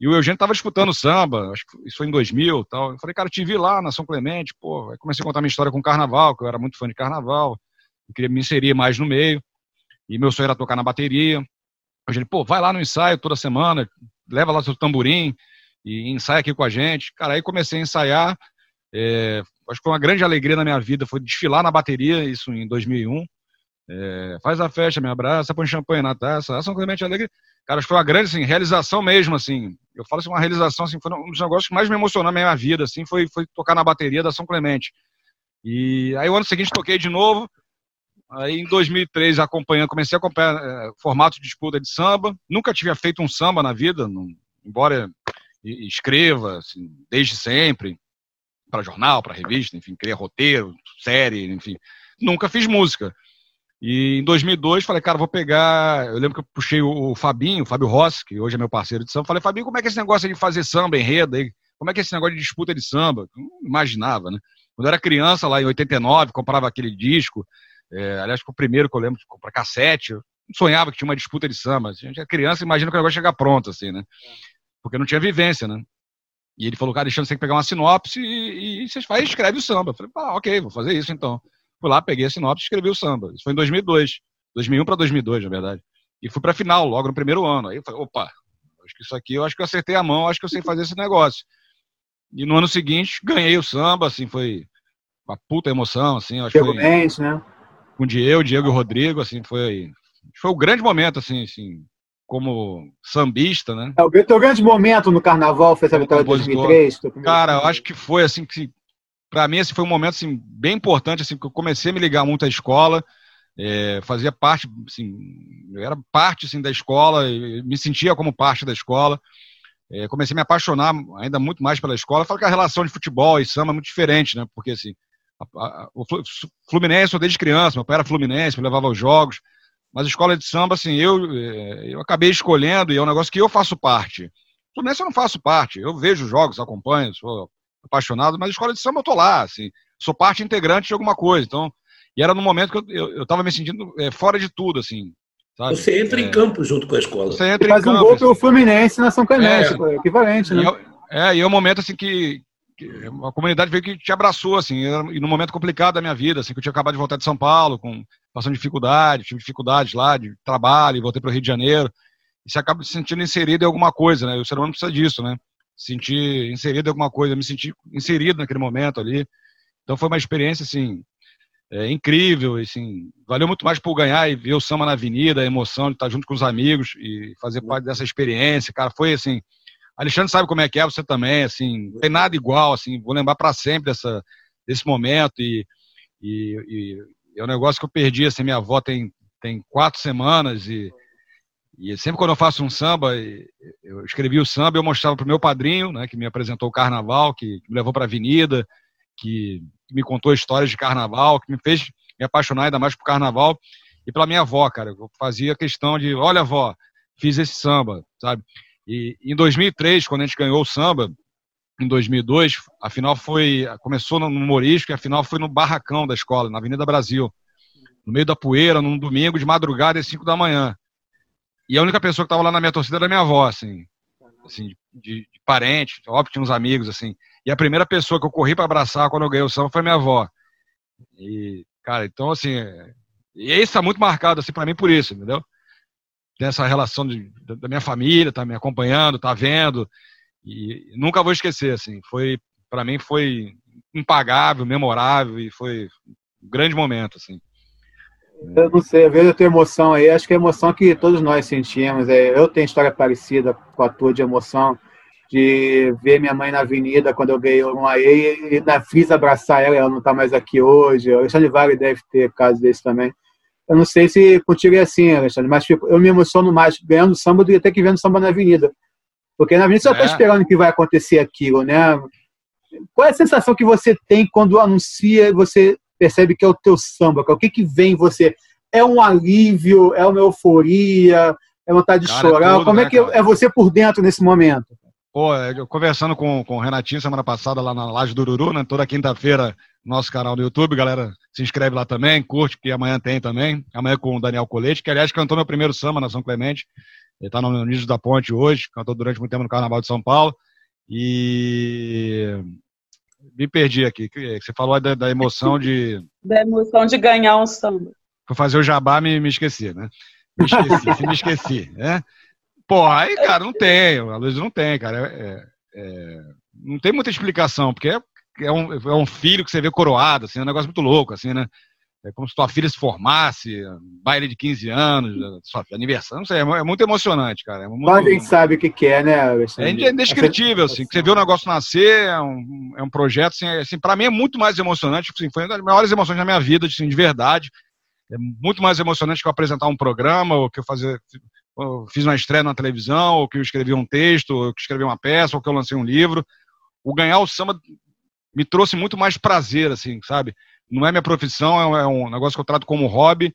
E o Eugênio estava disputando samba, acho que isso foi em 2000 tal. Eu falei, cara, te vi lá na São Clemente, pô. Aí comecei a contar minha história com o carnaval, que eu era muito fã de carnaval, eu queria me inserir mais no meio. E meu sonho era tocar na bateria. O Eugênio, pô, vai lá no ensaio toda semana, leva lá seu tamborim e ensaia aqui com a gente. Cara, aí comecei a ensaiar. É, acho que foi uma grande alegria na minha vida, foi desfilar na bateria, isso em 2001. É, faz a festa, me abraça, põe champanhe na taça, a São Clemente Alegre. Cara, acho que foi uma grande assim, realização mesmo, assim. Eu falo assim, uma realização, assim, foi um dos negócios que mais me emocionou na minha vida, assim, foi, foi tocar na bateria da São Clemente. E aí o ano seguinte toquei de novo. Aí em 2003 acompanhando, comecei a acompanhar é, formato de disputa de samba. Nunca tinha feito um samba na vida, não, embora escreva assim, desde sempre para jornal, para revista, enfim, cria roteiro, série, enfim. Nunca fiz música. E em 2002 falei, cara, vou pegar. Eu lembro que eu puxei o Fabinho, o Fábio Rossi, que hoje é meu parceiro de samba. Falei, Fabinho, como é que é esse negócio de fazer samba, enredo aí? Como é que é esse negócio de disputa de samba? Eu não imaginava, né? Quando eu era criança, lá em 89, comprava aquele disco. É, aliás, foi o primeiro que eu lembro de comprar cassete. Eu sonhava que tinha uma disputa de samba. A gente é criança, imagina que o negócio chegar pronto, assim, né? Porque não tinha vivência, né? E ele falou, cara, deixando você tem que pegar uma sinopse e, e você faz, escreve o samba. Eu falei, ah, ok, vou fazer isso então. Fui lá, peguei a sinopse e escrevi o samba. Isso foi em 2002. 2001 para 2002, na verdade. E fui para a final, logo no primeiro ano. Aí eu falei, opa, acho que isso aqui, eu acho que eu acertei a mão, acho que eu sei fazer esse negócio. E no ano seguinte, ganhei o samba, assim, foi uma puta emoção, assim. Acho Diego foi, Mendes, né? Com o Diego, Diego e o Rodrigo, assim, foi... Foi o um grande momento, assim, assim, como sambista, né? É, o teu grande momento no carnaval foi essa vitória de 2003? Cara, eu acho que foi, assim, que para mim esse foi um momento assim, bem importante, assim, que eu comecei a me ligar muito à escola, é, fazia parte, assim, eu era parte assim, da escola, me sentia como parte da escola. É, comecei a me apaixonar ainda muito mais pela escola. Falo que a relação de futebol e samba é muito diferente, né? Porque assim, a, a, o Fluminense, eu desde criança, meu pai era Fluminense, me levava aos jogos. Mas a escola de samba, assim, eu, é, eu acabei escolhendo e é um negócio que eu faço parte. Fluminense eu não faço parte. Eu vejo jogos, acompanho, sou apaixonado, mas escola de samba eu tô lá, assim, sou parte integrante de alguma coisa. Então, e era no momento que eu, eu, eu tava me sentindo é, fora de tudo, assim. Sabe? Você entra é, em campo junto com a escola. Você entra e faz em campo, um gol pelo assim. Fluminense na São Clemente, é, equivalente, né? E é, e é um momento assim que, que a comunidade veio que te abraçou, assim, e num momento complicado da minha vida, assim, que eu tinha acabado de voltar de São Paulo, com passando dificuldade, tive dificuldades lá de trabalho, voltei para o Rio de Janeiro, e você acaba se sentindo inserido em alguma coisa, né? E o ser humano precisa disso, né? Sentir inserido em alguma coisa, me senti inserido naquele momento ali. Então foi uma experiência assim é, incrível, assim, valeu muito mais por ganhar e ver o samba na avenida, a emoção de estar junto com os amigos e fazer parte dessa experiência, cara, foi assim. Alexandre sabe como é que é, você também, assim, não tem nada igual, assim, vou lembrar para sempre dessa, desse momento e, e, e, é um negócio que eu perdi, assim, minha avó tem, tem quatro semanas e e sempre quando eu faço um samba, eu escrevi o samba, eu mostrava para o meu padrinho, né, que me apresentou o carnaval, que, me levou para a avenida, que, que, me contou histórias de carnaval, que me fez me apaixonar ainda mais por carnaval, e pela minha avó, cara. Eu fazia questão de, olha, avó, fiz esse samba, sabe? E em 2003, quando a gente ganhou o samba, em 2002, a final foi, começou no humorístico e a final foi no barracão da escola, na Avenida Brasil, no meio da poeira, num domingo de madrugada às 5 da manhã. E a única pessoa que estava lá na minha torcida era minha avó, assim, assim de, de parente, óbvio tinha uns amigos, assim. E a primeira pessoa que eu corri para abraçar quando eu ganhei o samba foi minha avó. E, cara, então, assim, e isso está muito marcado, assim, para mim por isso, entendeu? Tem essa relação de, da minha família, tá me acompanhando, tá vendo, e nunca vou esquecer, assim, foi, para mim foi impagável, memorável, e foi um grande momento, assim. Eu não sei, vezes eu tenho emoção aí, acho que é emoção que todos nós sentimos. É, eu tenho história parecida com a tua de emoção, de ver minha mãe na avenida quando eu ganhei um aí e na fiz abraçar ela, ela não está mais aqui hoje. O Alexandre Vale deve ter casos desse também. Eu não sei se contigo é assim, Alexandre, mas tipo, eu me emociono mais ganhando samba do que ter que vendo samba na avenida. Porque na avenida você está é. esperando que vai acontecer aquilo, né? Qual é a sensação que você tem quando anuncia você percebe que é o teu samba? O que que vem em você? é um alívio, é uma euforia, é vontade de Cara, chorar? É tudo, Como é né, que cara? é você por dentro nesse momento? Pô, eu conversando com, com o Renatinho semana passada lá na Laje do Ururu, né? Toda quinta-feira, nosso canal do YouTube, galera, se inscreve lá também, curte, que amanhã tem também. Amanhã com o Daniel Colete, que aliás cantou meu primeiro samba na São Clemente. Ele tá no Nido da Ponte hoje, cantou durante muito tempo no Carnaval de São Paulo. E me perdi aqui. Você falou da, da emoção de. Da emoção de ganhar um samba. Fui fazer o jabá, me, me esqueci, né? Me esqueci, <laughs> me esqueci, né? Pô, aí, cara, não tem, a Luiz não tem, cara. É, é, é, não tem muita explicação, porque é, é, um, é um filho que você vê coroado, assim, é um negócio muito louco, assim, né? É como se tua filha se formasse, baile de 15 anos, aniversário, não sei, é, é muito emocionante, cara. É muito, Mas a gente sabe o que, que é, né, Alexandre? É indescritível, assim, que você vê o negócio nascer, é um, é um projeto, assim, assim para mim é muito mais emocionante, assim, foi uma das maiores emoções da minha vida, assim, de verdade. É muito mais emocionante que eu apresentar um programa, ou que eu fazer, eu fiz uma estreia na televisão, ou que eu escrevi um texto, ou que eu escrevi uma peça, ou que eu lancei um livro. O ganhar o samba me trouxe muito mais prazer, assim, sabe? Não é minha profissão, é um negócio que eu trato como hobby,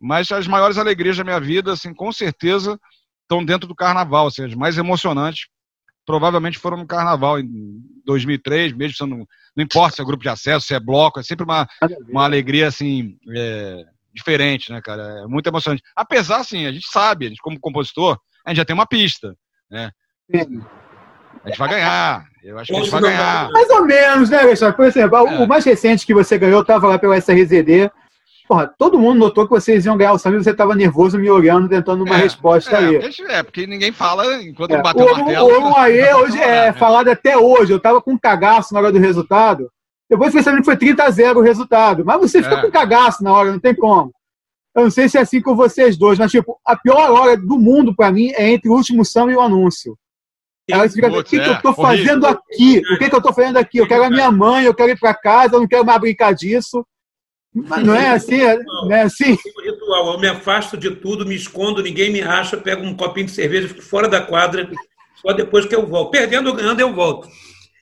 mas as maiores alegrias da minha vida, assim, com certeza estão dentro do carnaval, assim, as mais emocionantes provavelmente foram no carnaval em 2003, mesmo sendo, não importa se é grupo de acesso, se é bloco, é sempre uma, uma alegria, assim, é, diferente, né, cara? É muito emocionante. Apesar, assim, a gente sabe, a gente como compositor, a gente já tem uma pista, né? Sim. A gente vai ganhar. Eu acho que a gente vai ganhar. Mais ou menos, né, Alexandre? Por exemplo, é. o mais recente que você ganhou estava lá pelo SRZD. Porra, todo mundo notou que vocês iam ganhar o samba e você estava nervoso, me olhando, tentando uma é, resposta é, aí. É, porque ninguém fala enquanto é. bateu o martelo. O aí, hoje, é, falado até hoje, eu tava com um cagaço na hora do resultado. Depois fiquei sabendo que foi 30 a 0 o resultado. Mas você fica é. com cagaço na hora, não tem como. Eu não sei se é assim com vocês dois, mas tipo, a pior hora do mundo para mim é entre o último samba e o anúncio. Ela fica, o que, é, que eu estou fazendo aqui? O que, que eu estou fazendo aqui? Eu quero a minha mãe, eu quero ir para casa, eu não quero mais brincar disso. Mas não é assim? É, não é assim? ritual. Eu me afasto de tudo, me escondo, ninguém me acha, pego um copinho de cerveja, fico fora da quadra, só depois que eu volto. Perdendo ou ganhando, eu volto.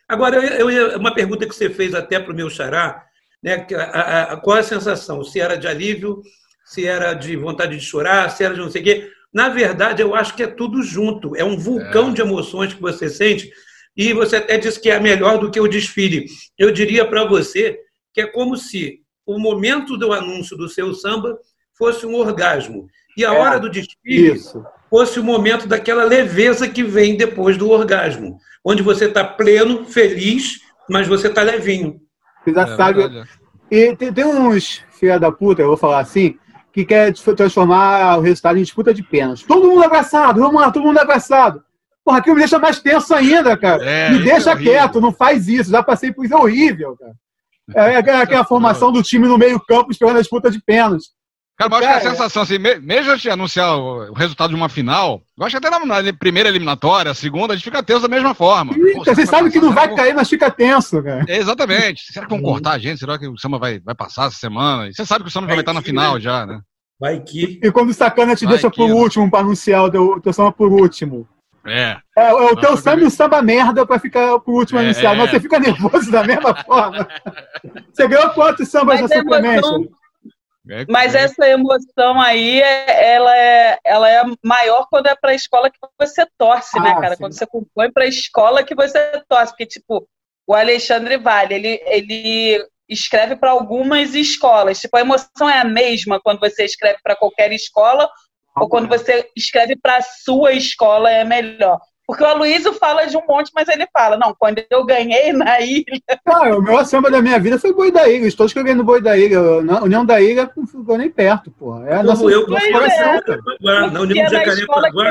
Agora, eu, eu, uma pergunta que você fez até para o meu xará, né, a, a, qual é a sensação? Se era de alívio, se era de vontade de chorar, se era de não sei o quê. Na verdade, eu acho que é tudo junto. É um vulcão é. de emoções que você sente. E você até disse que é melhor do que o desfile. Eu diria para você que é como se o momento do anúncio do seu samba fosse um orgasmo. E a é. hora do desfile Isso. fosse o momento daquela leveza que vem depois do orgasmo. Onde você está pleno, feliz, mas você está levinho. Você já é, sabe. E tem, tem uns filha da puta, eu vou falar assim, que quer transformar o resultado em disputa de pênalti. Todo mundo abraçado, vamos lá, todo mundo abraçado. Porra, aquilo me deixa mais tenso ainda, cara. É, me deixa é quieto, não faz isso. Já passei por isso, é horrível, cara. É, é aquela <laughs> formação do time no meio-campo esperando a disputa de pênalti. Cara, mas acho que a sensação, assim, mesmo a gente anunciar o resultado de uma final, eu acho que até na primeira eliminatória, a segunda, a gente fica tenso da mesma forma. Pô, você sabe que não vai cair, mas fica tenso, cara. É, exatamente. Será que vão cortar a gente? Será que o Samba vai, vai passar essa semana? E você sabe que o Samba vai, vai estar na final né? já, né? Vai que. E quando o sacana te vai deixa que, por né? último para anunciar o teu, teu samba por último. É. É, é o teu samba e o samba merda para ficar por último é, anunciado. Mas você fica nervoso da mesma forma. Você ganhou quantos sambas na suplemento? É, Mas é. essa emoção aí, ela é, ela é maior quando é para a escola que você torce, né, ah, né, cara? Sim. Quando você compõe para a escola que você torce. Porque, tipo, o Alexandre Vale, ele, ele escreve para algumas escolas. Tipo, a emoção é a mesma quando você escreve para qualquer escola ah, ou quando é. você escreve para a sua escola é melhor. Porque o Aloysio fala de um monte, mas ele fala, não, quando eu ganhei na ilha. <laughs> Cara, o maior samba da minha vida foi o Boi da Ilha. Estou escrevendo no Boi da Ilha. Na União da Ilha não ficou nem perto, pô. É a nossa eu, pois coração, é, Na União do Jacarepaguá.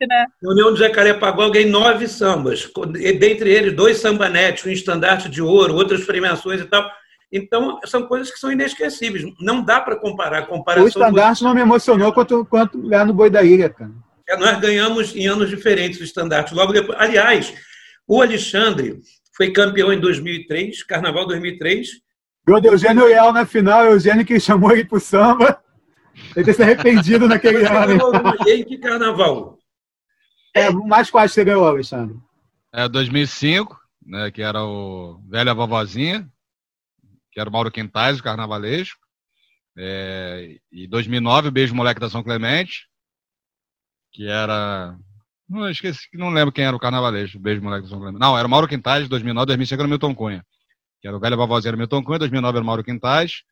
Né? Na União do Jacarepaguá, eu ganhei nove sambas. Dentre eles, dois sambanetes, um estandarte de ouro, outras premiações e tal. Então, são coisas que são inesquecíveis. Não dá para comparar. Comparação o estandarte não me emocionou quanto, quanto lá no Boi da Ilha, cara. É, nós ganhamos em anos diferentes o estandarte. Logo depois, aliás, o Alexandre foi campeão em 2003, Carnaval 2003. Gol de Eugênio Real na final, Eugênio que chamou ele pro samba. Ele ter se arrependido <laughs> naquele ano. Em que carnaval? É, mais quais você ganhou, Alexandre? É 2005, né, que era o Velha Vovozinha, que era o Mauro Quintais, o carnavalesco. É, e 2009, o Beijo Moleque da São Clemente, que era. Não, esqueci, não lembro quem era o carnavalejo, o Beijo Moleque da São Clemente. Não, era o Mauro Quintais, 2009, 2005 era o Milton Cunha. Que era o velho vovozinho era o Milton Cunha, 2009 era o Mauro Quintais,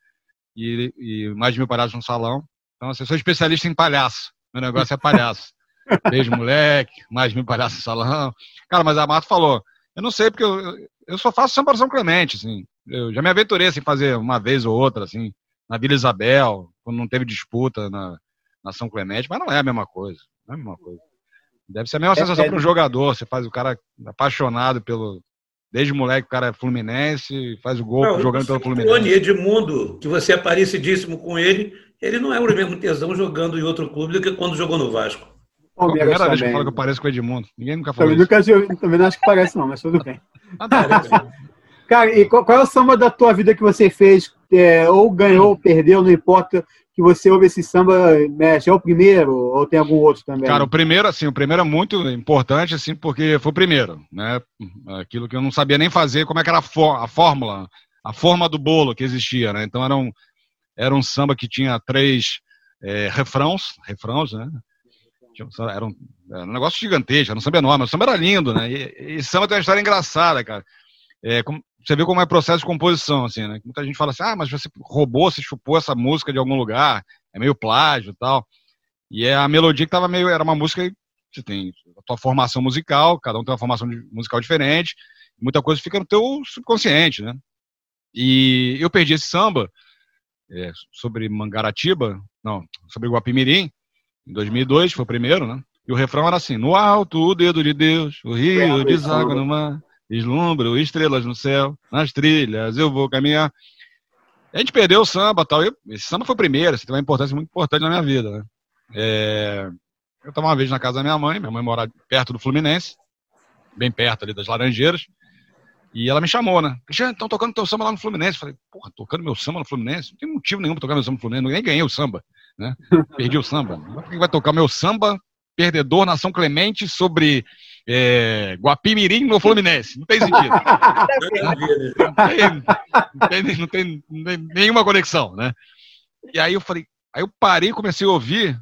e, e mais de mil palhaços no salão. Então, assim, eu sou especialista em palhaço. Meu negócio é palhaço. <laughs> Beijo moleque, mais mil palhaços no salão. Cara, mas a Marta falou, eu não sei, porque eu, eu só faço São São Clemente, assim. Eu já me aventurei assim, fazer uma vez ou outra, assim, na Vila Isabel, quando não teve disputa na, na São Clemente, mas não é a mesma coisa. Não é a mesma coisa. Deve ser a mesma é, sensação é, para um jogador. Você faz o cara apaixonado pelo. Desde moleque o cara é Fluminense, faz o gol não, jogando pelo Fluminense. O Edmundo, que você é parecidíssimo com ele, ele não é o mesmo tesão jogando em outro clube do que quando jogou no Vasco. Palmeiras a primeira também. vez que fala que eu pareço com o Edmundo. Ninguém nunca falou também isso. Nunca, também não acho que parece não, mas tudo bem. Tá, Cara, e qual, qual, é o samba da tua vida que você fez, é, ou ganhou, ou perdeu, não importa, que você ouve esse samba, mexe, é o primeiro, ou tem algum outro também? Cara, o primeiro, assim, o primeiro é muito importante, assim, porque foi o primeiro, né? Aquilo que eu não sabia nem fazer, como é que era a, a fórmula, a forma do bolo que existia, né? Então era um, era um samba que tinha três é, refrãos, refrãos, né? Era um, era um negócio gigantesco, era um samba enorme, o samba era lindo, né? E, e samba tem uma história engraçada, cara. É, você vê como é o processo de composição, assim, né? Muita gente fala assim, ah, mas você roubou, você chupou essa música de algum lugar, é meio plágio e tal. E é a melodia que tava meio, era uma música que você tem a tua formação musical, cada um tem uma formação musical diferente, muita coisa fica no teu subconsciente, né? E eu perdi esse samba é, sobre Mangaratiba, não, sobre Guapimirim, em 2002, foi o primeiro, né? E o refrão era assim: No alto o dedo de Deus, o rio deságua no mar, vislumbra estrelas no céu, nas trilhas eu vou caminhar. A gente perdeu o samba tal. Esse samba foi o primeiro, assim, tem uma importância muito importante na minha vida, né? É, eu estava uma vez na casa da minha mãe, minha mãe mora perto do Fluminense, bem perto ali das Laranjeiras, e ela me chamou, né? Cristiano, estão tocando teu samba lá no Fluminense. Eu falei, porra, tocando meu samba no Fluminense? Não tem motivo nenhum para tocar meu samba no Fluminense, nem ganhei o samba, né? Perdi o samba. Por que vai tocar meu samba perdedor na São Clemente sobre é, Guapimirim no Fluminense. Não tem sentido. não, tem, não, tem, não, tem, nenhuma conexão, né? E aí eu falei, aí eu parei e comecei a ouvir,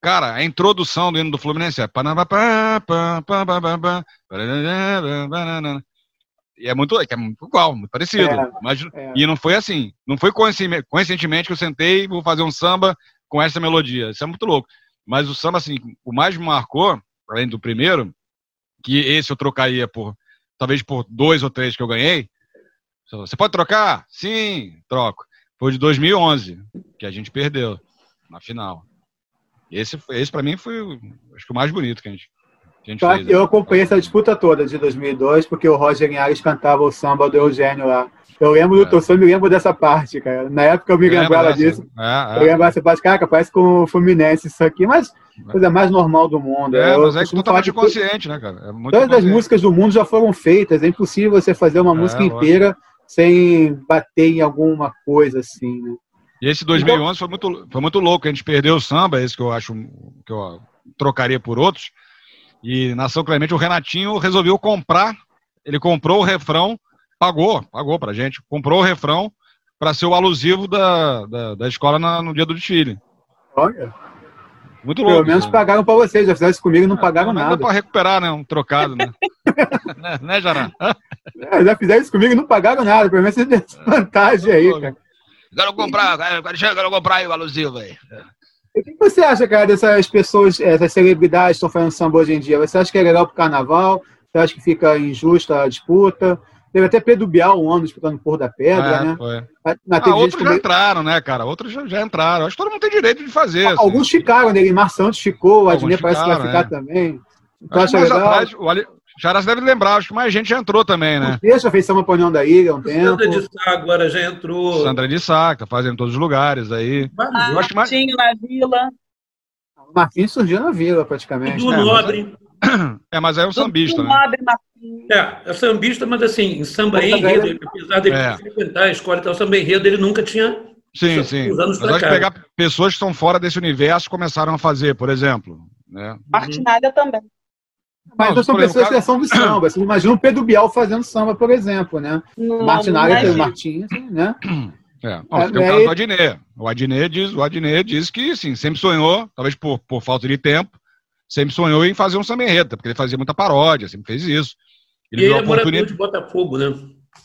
cara, a introdução do hino do Fluminense é e é muito, é muito igual, muito parecido. É, mas, é. E não foi assim, não foi coincidentemente que eu sentei e vou fazer um samba com essa melodia. Isso é muito louco. Mas o samba, assim, o mais me marcou, além do primeiro, que esse eu trocaria por talvez por dois ou três que eu ganhei. Você pode trocar? Sim, troco. Foi de 2011 que a gente perdeu na final. Esse, esse para mim foi, acho que o mais bonito que a gente, tá, fez. Eu acompanhei essa disputa toda de 2002 porque o Roger Linhares cantava o samba do Eugênio lá. Eu lembro do é. torcedor, eu me lembro dessa parte, cara. Na época eu me lembrava disso. É, é. Eu lembro dessa parte, cara, parece com o Fluminense isso aqui, mas coisa mais normal do mundo. É, eu mas é totalmente consciente, né, cara? É todas as músicas do mundo já foram feitas, é impossível você fazer uma é, música inteira sem bater em alguma coisa assim, né? E esse 2011 então, foi, muito, foi muito louco, a gente perdeu o samba, esse que eu acho que eu trocaria por outros. E na São Clemente o Renatinho resolveu comprar, ele comprou o refrão Pagou, pagou pra gente. Comprou o refrão para ser o alusivo da, da, da escola na, no dia do desfile. Olha. Muito louco. Pelo menos né? pagaram para vocês, já fizeram isso comigo e não é, pagaram nada. Dá para recuperar, né? Um trocado, né? <laughs> né, né, Jará? É, já fizeram isso comigo e não pagaram nada. Pelo menos vocês têm essa vantagem aí, cara. Quero comprar, quero, quero comprar aí o alusivo aí. O que você acha, cara, dessas pessoas, essas celebridades que estão fazendo samba hoje em dia? Você acha que é legal pro carnaval? Você acha que fica injusta a disputa? Teve até Pedro Bial um ano disputando Porra da Pedra, é, né? Foi. Na, ah, outros já entraram, né, cara? Outros já, já, entraram. Acho que todo mundo tem direito de fazer. Ah, assim. Alguns ficaram, né? Mar Santos ficou, o Adnet parece que vai ficar é. também. Então, acho acha legal. Atrás, o Jarás deve lembrar, acho que mais gente já entrou também, né? Deixa fez Samba Panhão da Ilha há um tempo. Sandra de Sá agora já entrou. Sandra de Sá, que tá fazendo em todos os lugares aí. Ah, Martinho mais... na Vila. O Marquinhos surgiu na Vila, praticamente. Do <coughs> né? Nobre. É, mas aí é um sambista, né? É, é sambista, mas assim, em samba enredo, apesar dele é. frequentar a escola e tal, samba enredo, ele nunca tinha. Sim, sim. Mas acho que pegar pessoas que estão fora desse universo começaram a fazer, por exemplo. Né? Martinalha também. Mas não, são pessoas que são do samba. Você imagina o Pedro Bial fazendo samba, por exemplo, né? Martinalha tem o Martins, né? É, não, é, tem o caso do Adnet. O Adnet diz, o Adnet diz que sim, sempre sonhou, talvez por, por falta de tempo, sempre sonhou em fazer um samba porque ele fazia muita paródia, sempre fez isso. Ele e ele é oportunidade... morador de Botafogo, né?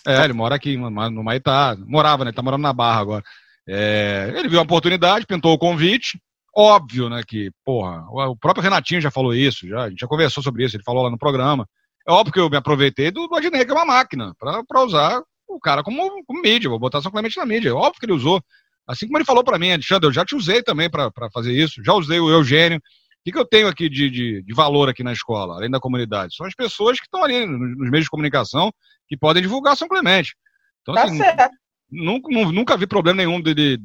É, ele mora aqui, no Maitá. Morava, né? Ele tá morando na Barra agora. É, ele viu a oportunidade, pintou o convite. Óbvio, né, que, porra, o próprio Renatinho já falou isso, já, a gente já conversou sobre isso, ele falou lá no programa. É óbvio que eu me aproveitei do, do Adnet, que é uma máquina, para usar o cara como, como mídia, vou botar São Clemente na mídia. É óbvio que ele usou. Assim como ele falou para mim, Alexandre, eu já te usei também para fazer isso, já usei o Eugênio. O que, que eu tenho aqui de, de, de, valor aqui na escola, além da comunidade? São as pessoas que estão ali nos, nos meios de comunicação que podem divulgar São Clemente. Então, tá assim, certo. Nunca, nunca vi problema nenhum dele,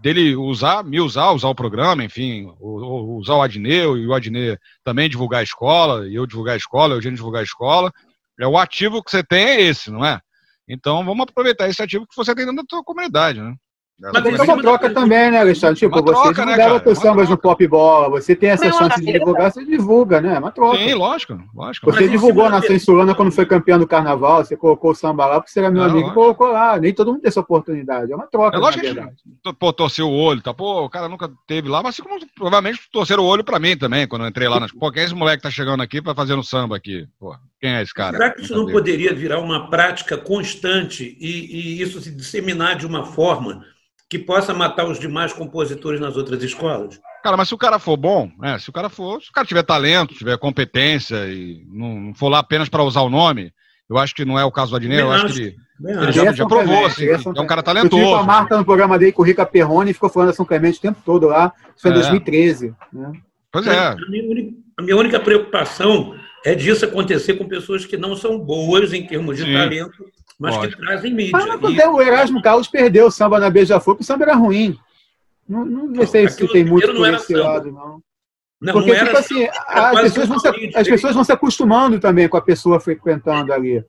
dele usar, me usar, usar o programa, enfim, usar o Adneu e o Adneu também divulgar a escola, e eu divulgar a escola, o Eugênio divulgar a escola. É o ativo que você tem é esse, não é? Então vamos aproveitar esse ativo que você tem dentro da sua comunidade, né? Mas tem uma troca também, né, Alexandre? Tipo, uma você troca, divulgava né, teus sambas no pop bola, você tem essa chance de divulgar, você divulga, né? É uma troca. Sim, lógico, lógico. Você divulgou na Censurana quando foi campeão do carnaval, você colocou o samba lá, porque você era meu é, amigo e colocou lá. Nem todo mundo tem essa oportunidade. É uma troca. É lógico que gente, pô, torceu o olho, tá? Pô, o cara nunca teve lá, mas assim como provavelmente torceram o olho pra mim também, quando eu entrei lá. Nas... Pô, quem é esse moleque que tá chegando aqui pra fazer no samba aqui? Pô, quem é esse cara? Será que isso não poderia virar uma prática constante e, e isso se disseminar de uma forma que possa matar os demais compositores nas outras escolas? Cara, mas se o cara for bom, né, se o cara for, se o cara tiver talento, tiver competência e não, for lá apenas para usar o nome, eu acho que não é o caso do Adnet, eu acho, acho que ele, ele já, já provou, assim, é um cara talentoso. Eu tive a Marta no programa dele com o Rica Perrone e ficou falando da São Clemente o tempo todo lá, isso foi em é. 2013. Né? Pois é. A minha, única, a minha única preocupação é disso acontecer com pessoas que não são boas em termos de Sim. talento mas Pode. que trazem mídia. Mas, e... o Erasmo Carlos perdeu o samba na Beija-Flor, porque o samba era ruim. Não, não sei se tem muito por esse samba. lado, não. Não, porque, não tipo assim, as pessoas, vão se, as pessoas vão se acostumando também com a pessoa frequentando ali.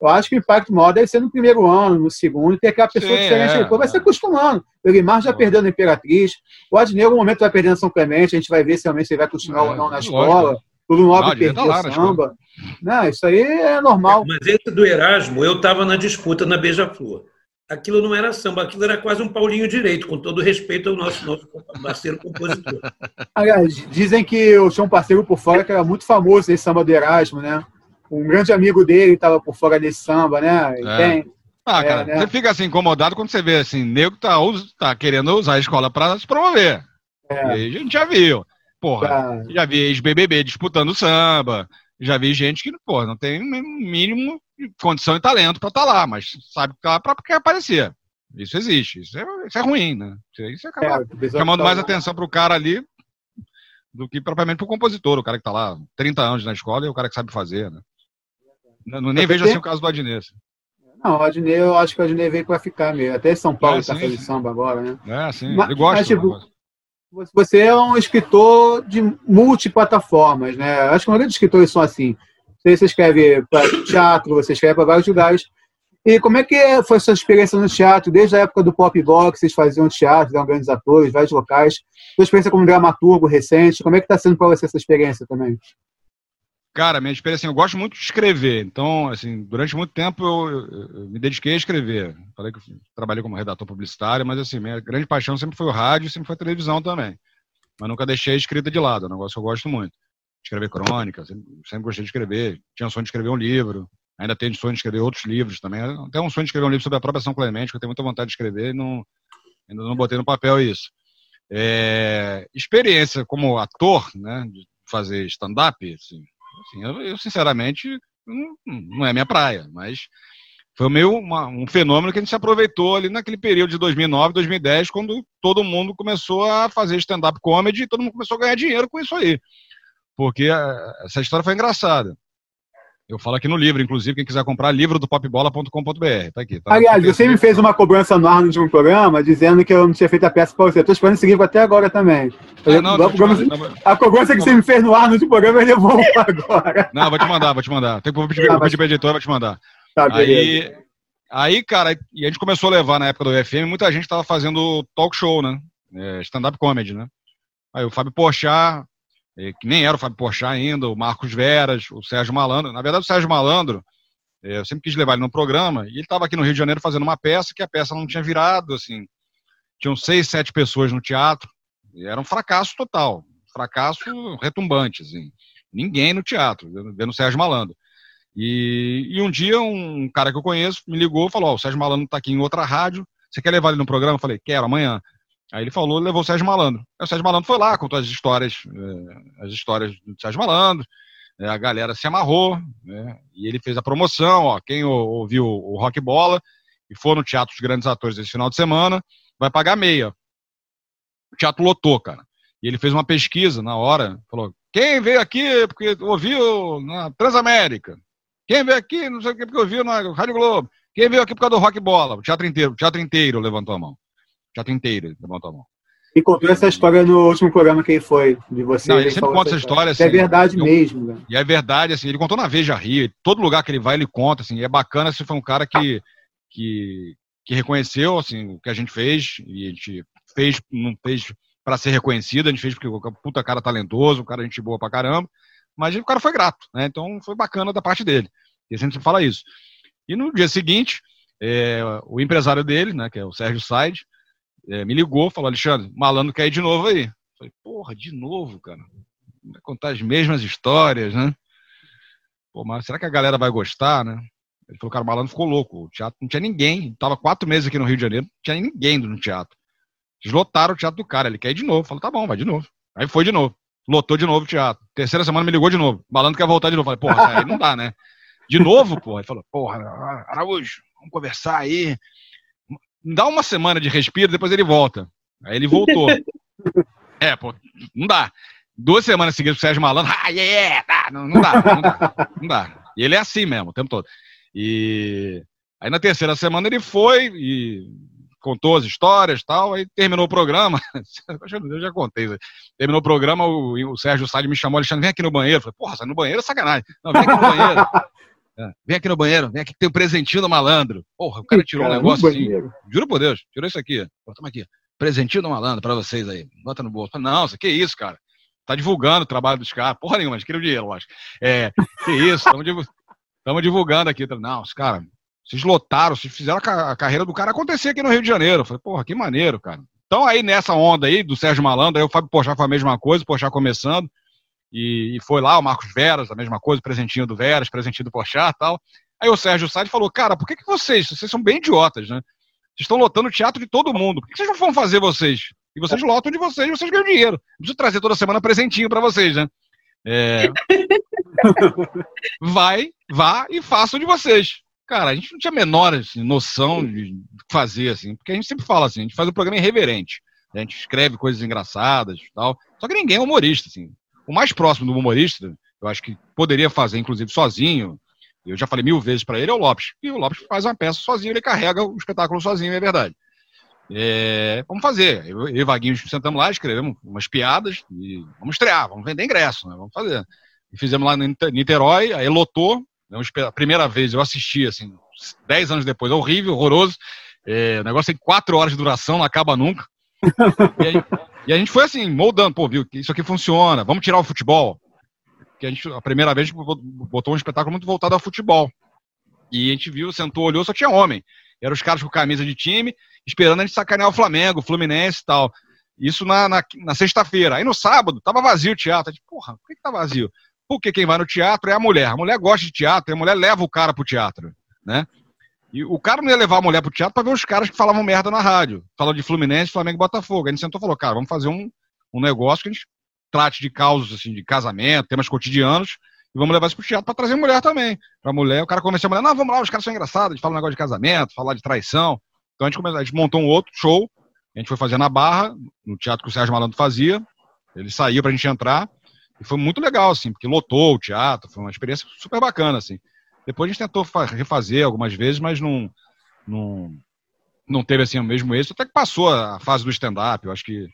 Eu acho que o impacto maior deve ser no primeiro ano, no segundo, ter aquela pessoa Sim, diferente. É, vai se acostumando. O Elimar já perdeu na Imperatriz. O Adnei, em algum momento, vai perdendo São Clemente. A gente vai ver se realmente ele vai continuar é, ou não na escola. Lógico. Tudo nobre perdia tá samba. Não, isso aí é normal. Mas esse do Erasmo, eu estava na disputa na Beija-Flor. Aquilo não era samba, aquilo era quase um Paulinho Direito, com todo respeito ao nosso, nosso parceiro compositor. <laughs> Aliás, dizem que eu tinha um parceiro por fora que era muito famoso esse samba do Erasmo, né? Um grande amigo dele estava por fora desse samba, né? É. Tem, ah, é, cara, né? você fica assim incomodado quando você vê assim, nego tá, tá querendo usar a escola para se promover. É. E a gente já viu. Porra, tá. já vi ex-BBB disputando samba, já vi gente que, pô, não tem mínimo condição e talento para estar tá lá, mas sabe que tá lá para porque aparecer. Isso existe, isso é, isso é ruim, né? Isso acaba é, chamando tá mais atenção para o cara ali do que propriamente para o compositor, o cara que está lá 30 anos na escola e o cara que sabe fazer, né? Não, nem vejo assim o caso do Adnê. Assim. Não, o Adnê, eu acho que o Adnê veio para ficar mesmo. Até São Paulo está é, fazendo samba agora, né? É, sim. Mas, ele gosta. Mas, tipo, você é um escritor de multiplataformas, né? Acho que a maioria dos escritores são assim. Você escreve para teatro, você escreve para vários lugares. E como é que foi a sua experiência no teatro? Desde a época do pop box, vocês faziam teatro, eram grandes atores, vários locais. Sua experiência como dramaturgo recente, como é que está sendo para você essa experiência também? Cara, minha experiência, assim, eu gosto muito de escrever. Então, assim, durante muito tempo eu, eu, eu me dediquei a escrever. Falei que trabalhei como redator publicitário, mas assim, minha grande paixão sempre foi o rádio, sempre foi a televisão também. Mas nunca deixei a escrita de lado, é um negócio que eu gosto muito. Escrever crônica, sempre, sempre gostei de escrever. Tinha sonho de escrever um livro, ainda tenho sonho de escrever outros livros também. Até um sonho de escrever um livro sobre a própria São Clemente, que eu tenho muita vontade de escrever e não, ainda não botei no papel isso. É, experiência como ator, né, de fazer stand-up, assim, Assim, eu, eu, sinceramente, não, não, é minha praia, mas foi meio uma, um fenômeno que a gente se aproveitou ali naquele período de 2009, 2010, quando todo mundo começou a fazer stand-up comedy e todo mundo começou a ganhar dinheiro com isso aí. Porque a, essa história foi engraçada. Eu falo aqui no livro, inclusive, quem quiser comprar, livro do popbola.com.br. Tá aqui. Tá Aliás, você me fez uma cobrança no ar no último programa, dizendo que eu não tinha feito a peça para você. Estou esperando esse livro até agora também. Ah, não, não, programa... não, a cobrança que você me fez no ar no último programa, eu levou agora. Não, vou te mandar, vou te mandar. Tem que pedir, ah, pedir para editora, vou te mandar. Tá, aí, aí, cara, e a gente começou a levar na época do UFM, muita gente estava fazendo talk show, né? É, stand-up comedy, né? Aí o Fábio Porchat, que nem era o Fábio Porchat ainda, o Marcos Veras, o Sérgio Malandro. Na verdade, o Sérgio Malandro, É, eu sempre quis levar ele no programa, e ele estava aqui no Rio de Janeiro fazendo uma peça, que a peça não tinha virado, assim, tinham seis, sete pessoas no teatro, e era um fracasso total, fracasso retumbante, assim, ninguém no teatro, vendo o Sérgio Malandro. E, e, um dia um cara que eu conheço me ligou e falou, oh, o Sérgio Malandro está aqui em outra rádio, você quer levar ele no programa? Eu falei, quero, amanhã. Aí ele falou, levou o Sérgio Malandro. Aí o Sérgio Malandro foi lá, contou as histórias, eh, as histórias do Sérgio Malandro, eh, a galera se amarrou, né, e ele fez a promoção, ó, quem ouviu o Rock Bola e for no Teatro dos Grandes Atores esse final de semana, vai pagar meia. O teatro lotou, cara. E ele fez uma pesquisa na hora, falou, quem veio aqui porque ouviu na Transamérica? Quem veio aqui, não sei o que, porque ouviu na Rádio Globo? Quem veio aqui por causa do Rock Bola? O teatro inteiro, o teatro inteiro levantou a mão. O teatro inteiro levantou a mão. E contou essa história no último programa que ele foi, de você. Não, ele sempre conta essa história. Assim, é verdade eu, mesmo. Né? E é verdade, assim, ele contou na Veja Rio, todo lugar que ele vai, ele conta, assim, e é bacana se foi um cara que, que, que reconheceu, assim, o que a gente fez, e a gente fez, não fez para ser reconhecido, a gente fez porque o puta cara talentoso, o cara gente boa pra caramba, mas o cara foi grato, né, então foi bacana da parte dele, e a gente fala isso. E no dia seguinte, é, o empresário dele, né, que é o Sérgio Said, é, me ligou, falou, Alexandre, malandro quer ir de novo aí. Falei, porra, de novo, cara. Vai contar as mesmas histórias, né? Pô, mas será que a galera vai gostar, né? Ele falou, cara, o malandro ficou louco. O teatro não tinha ninguém. Tava quatro meses aqui no Rio de Janeiro, não tinha ninguém no teatro. Deslotaram o teatro do cara. Ele quer ir de novo. Falou, tá bom, vai de novo. Aí foi de novo. Lotou de novo o teatro. Terceira semana me ligou de novo. Malandro quer voltar de novo. Falei, porra, aí não dá, né? De novo, porra. Ele falou, porra, Araújo, vamos conversar aí. Dá uma semana de respiro, depois ele volta. Aí ele voltou. <laughs> é, pô, não dá. Duas semanas seguidas o Sérgio Malandro, ah, yeah, tá, não, não, dá, não dá, não dá. E ele é assim mesmo, o tempo todo. E aí na terceira semana ele foi e contou as histórias e tal, aí terminou o programa, <laughs> eu já contei, terminou o programa, o, o Sérgio Salles me chamou, Alexandre, vem aqui no banheiro, eu falei, porra, sai no banheiro é sacanagem, não, vem aqui no banheiro, vem aqui no banheiro, vem aqui que tem um presentinho do malandro. Porra, o cara tirou cara, um negócio assim. Juro por Deus, tirou isso aqui. Toma aqui. Presentinho do malandro pra vocês aí. Bota no bolso. Não, isso que isso, cara. Tá divulgando o trabalho dos caras. Porra nenhuma, mas queria o dinheiro, lógico. É, que isso, estamos divulgando aqui. Não, os caras, vocês lotaram, vocês fizeram a, carreira do cara acontecer aqui no Rio de Janeiro. Eu falei, porra, que maneiro, cara. Então aí nessa onda aí do Sérgio Malandro, aí o Fábio Pochá foi a mesma coisa, o Pochá começando. E, e, foi lá o Marcos Veras, a mesma coisa, presentinho do Veras, presentinho do Pochá e tal. Aí o Sérgio Sade falou, cara, por que, que vocês, vocês são bem idiotas, né? Vocês estão lotando o teatro de todo mundo. Por que vocês não vão fazer vocês? E vocês lotam de vocês, vocês ganham dinheiro. Preciso trazer toda semana presentinho para vocês, né? É... <laughs> Vai, vá e façam de vocês. Cara, a gente não tinha a menor assim, noção de fazer, assim, porque a gente sempre fala assim, a gente faz um programa irreverente. A gente escreve coisas engraçadas e tal. Só que ninguém é humorista, assim. O mais próximo do humorista, eu acho que poderia fazer, inclusive, sozinho, eu já falei mil vezes para ele, é o Lopes. E o Lopes faz uma peça sozinho, ele carrega o espetáculo sozinho, é verdade. É, vamos fazer. Eu e Vaguinho sentamos lá, escrevemos umas piadas e vamos estrear, vamos vender ingresso, né? vamos fazer. E fizemos lá no Niterói, aí lotou. Né? A primeira vez eu assisti, assim, dez anos depois, horrível, horroroso. É, o negócio tem quatro horas de duração, não acaba nunca. <laughs> e, aí, e a gente foi assim, moldando, pô, viu, isso aqui funciona, vamos tirar o futebol que a gente, a primeira vez, a gente botou um espetáculo muito voltado ao futebol. E a gente viu, sentou, olhou, só tinha homem. Eram os caras com camisa de time, esperando a gente sacanear o Flamengo, o Fluminense e tal. Isso na, na, na sexta-feira. Aí no sábado, tava vazio o teatro. gente, porra, por que, que tá vazio? Porque quem vai no teatro é a mulher. A mulher gosta de teatro, e a mulher leva o cara pro teatro, né? E o cara não ia levar a mulher pro teatro para ver os caras que falavam merda na rádio. Falam de Fluminense, Flamengo e Botafogo. Aí a gente sentou e falou, cara, vamos fazer um, um negócio que a gente trate de causas assim, de casamento, temas cotidianos, e vamos levar isso pro teatro para trazer mulher também. Pra mulher, o cara convenceu a mulher, não, vamos lá, os caras são engraçados, a gente fala um negócio de casamento, falar de traição. Então a gente, começou, a gente montou um outro show, a gente foi fazer na Barra, no teatro que o Sérgio Malandro fazia, ele saiu pra gente entrar, e foi muito legal, assim, porque lotou o teatro, foi uma experiência super bacana, assim. Depois a gente tentou refazer algumas vezes, mas não, não, não teve, assim, o mesmo êxito, até que passou a fase do stand-up, eu acho que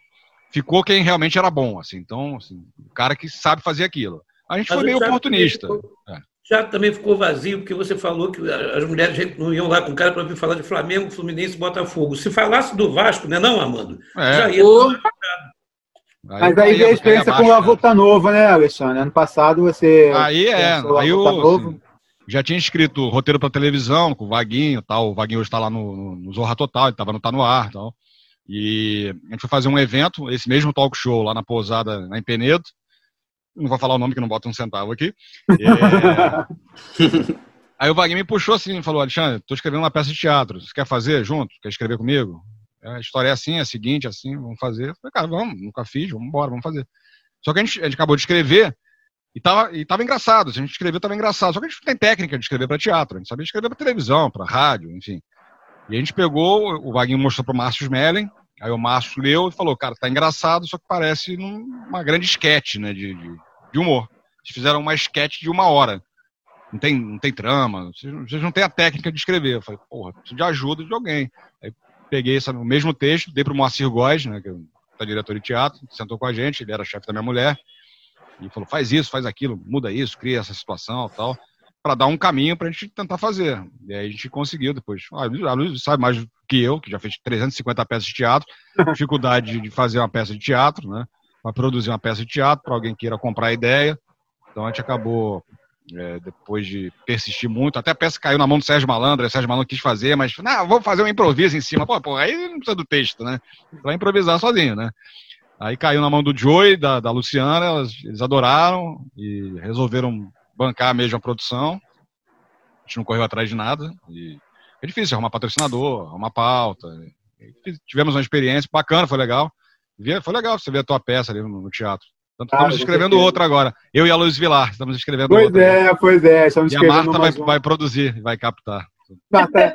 ficou quem realmente era bom, assim. Então, assim, o cara que sabe fazer aquilo. A gente Mas foi meio oportunista. Ficou, é. Já também ficou vazio, porque você falou que as mulheres não iam lá com o cara para vir falar de Flamengo, Fluminense e Botafogo. Se falasse do Vasco, né, não, Amando? É. Já ia o... Mas aí veio a experiência com a Volta Nova, né, Alexandre? Ano passado você. Aí é. Aí o, assim, já tinha escrito roteiro para televisão, com o Vaguinho tal. O Vaguinho hoje está lá no, no, no, Zorra Total, ele estava no Tá No Ar tal. E a gente foi fazer um evento, esse mesmo talk show lá na pousada, na Empenedo. Não vou falar o nome que não bota um centavo aqui. É... <laughs> Aí o Vaguinho me puxou assim e falou: Alexandre, estou escrevendo uma peça de teatro. Você quer fazer junto? Quer escrever comigo? A história é assim, é a seguinte, é assim, vamos fazer. Eu falei, cara, vamos, nunca fiz, vamos embora, vamos fazer. Só que a gente, a gente acabou de escrever e tava, e tava engraçado. A gente escreveu, tava engraçado. Só que a gente não tem técnica de escrever para teatro. A gente sabia escrever para televisão, para rádio, enfim. E a gente pegou, o Vaguinho mostrou para o Márcio Smelling, aí o Márcio leu e falou, cara, tá engraçado, só que parece uma grande esquete, né, de, de, de, humor. Eles fizeram uma esquete de uma hora. Não tem, não tem trama, vocês, vocês não têm a técnica de escrever. Eu falei, porra, preciso de ajuda de alguém. Aí peguei esse, o mesmo texto, dei para o Moacir Góes, né, que é diretor de teatro, sentou com a gente, ele era chefe da minha mulher, e falou, faz isso, faz aquilo, muda isso, cria essa situação tal para dar um caminho para a gente tentar fazer. E aí a gente conseguiu depois. Ah, a Luiz sabe mais que eu, que já fez 350 peças de teatro, <laughs> dificuldade de fazer uma peça de teatro, né? Para produzir uma peça de teatro, para alguém queira comprar a ideia. Então a gente acabou, é, depois de persistir muito, até a peça caiu na mão do Sérgio Malandro, o Sérgio Malandro quis fazer, mas, não, vou fazer um improviso em cima. Pô, pô, aí não precisa do texto, né? Vai improvisar sozinho, né? Aí caiu na mão do Joey, da, da Luciana, elas, eles adoraram e resolveram bancar mesmo a produção. A gente não correu atrás de nada. E é difícil arrumar patrocinador, arrumar pauta. tivemos uma experiência bacana, foi legal. Foi legal você ver a tua peça ali no, teatro. Tanto ah, estamos escrevendo outra agora. Eu e a Luiz Vilar estamos escrevendo pois outra. Pois é, pois é. Estamos e a Marta vai, vai, produzir, vai captar. Marta,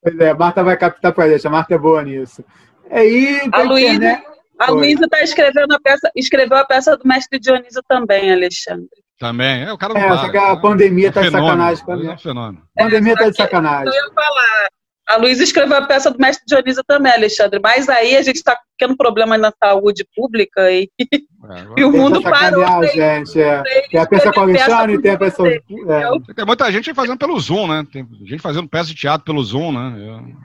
pois é, a Marta vai captar pra gente. A Marta é boa nisso. É, e a Luísa né? A Luísa está escrevendo a peça, escreveu a peça do mestre Dionísio também, Alexandre. Também. É, o cara não é, para, só que a né? pandemia é tá de sacanagem. É um fenômeno. A pandemia tá de sacanagem. Eu ia falar. A Luísa escreveu a peça do mestre Dionísio também, Alexandre. Mas aí a gente está com pequeno problema na saúde pública e, <laughs> é, e o mundo parou. gente. É. Tem a peça com Alexandre e tem a peça. É. Tem muita gente fazendo pelo Zoom, né? Tem gente fazendo peça de teatro pelo Zoom, né?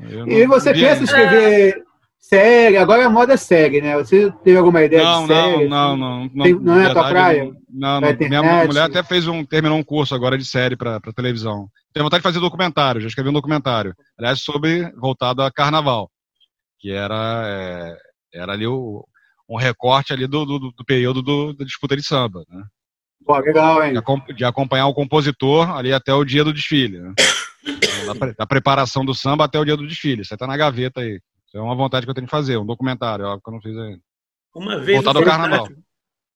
Eu, eu e você pensa em escrever Série, agora a moda é série, né? Você teve alguma ideia não, de série? Não, não, não. Tem, não, é a tua praia? Não, não. Minha mulher até fez um, terminou um curso agora de série para televisão. Tenho vontade de fazer documentário, já escrevi um documentário. Aliás, sobre, voltado a carnaval. Que era, é, era ali o, um recorte ali do, do, do período do, da disputa de samba, né? Pô, legal, hein? De, de, acompanhar o compositor ali até o dia do desfile, né? da, da preparação do samba até o dia do desfile. Você tá na gaveta aí. É uma vontade que eu tenho de fazer, um documentário, algo que eu não fiz ainda. Uma vez. Voltado ao carnaval.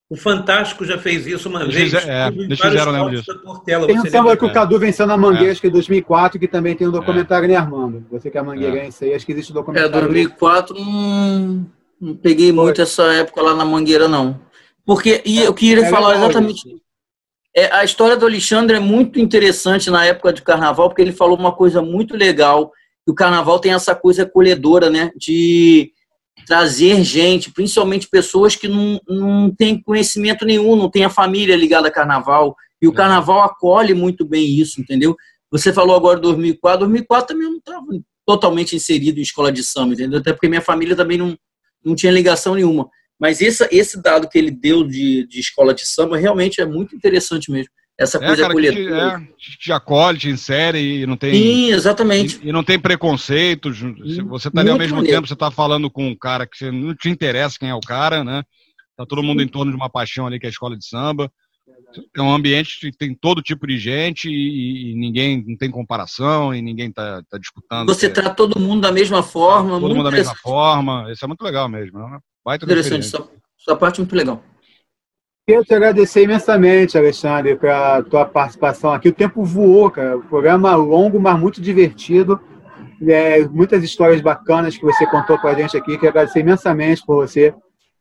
O Fantástico já fez isso uma eles vez. Fizer, é, eles fizeram, lembro disso. Portela, tem um samba que o Cadu venceu na Manguesca em 2004, que também tem um documentário, é. né, Armando? Você que é mangueirense aí, acho que existe um documentário. É, 2004 não, não peguei Foi. muito essa época lá na Mangueira, não. Porque, e eu queria é falar exatamente... É, a história do Alexandre é muito interessante na época de carnaval, porque ele falou uma coisa muito legal e o carnaval tem essa coisa acolhedora, né? De trazer gente, principalmente pessoas que não, não têm conhecimento nenhum, não tem a família ligada a carnaval. E o é. carnaval acolhe muito bem isso, entendeu? Você falou agora de 2004, 2004 também eu não estava totalmente inserido em escola de samba, entendeu? Até porque minha família também não, não tinha ligação nenhuma. Mas esse, esse dado que ele deu de, de escola de samba realmente é muito interessante mesmo essa é, coisa cara, acolhedora. Que te, é, te acolhe, te insere e não tem. Sim, exatamente. E, e não tem preconceitos. Você está ali ao mesmo maneiro. tempo, você está falando com um cara que não te interessa quem é o cara, né? Tá todo mundo em torno de uma paixão ali que é a escola de samba. É um ambiente que tem todo tipo de gente e, e ninguém não tem comparação e ninguém tá, tá disputando. Você trata todo mundo da mesma forma. Todo mundo da mesma forma. Isso é muito legal mesmo. Né? Baita interessante. Sua, sua parte é muito legal. Quero te agradecer imensamente, Alexandre, pela tua participação aqui. O tempo voou, cara. O programa longo, mas muito divertido. É, muitas histórias bacanas que você contou com a gente aqui. Quero agradecer imensamente por você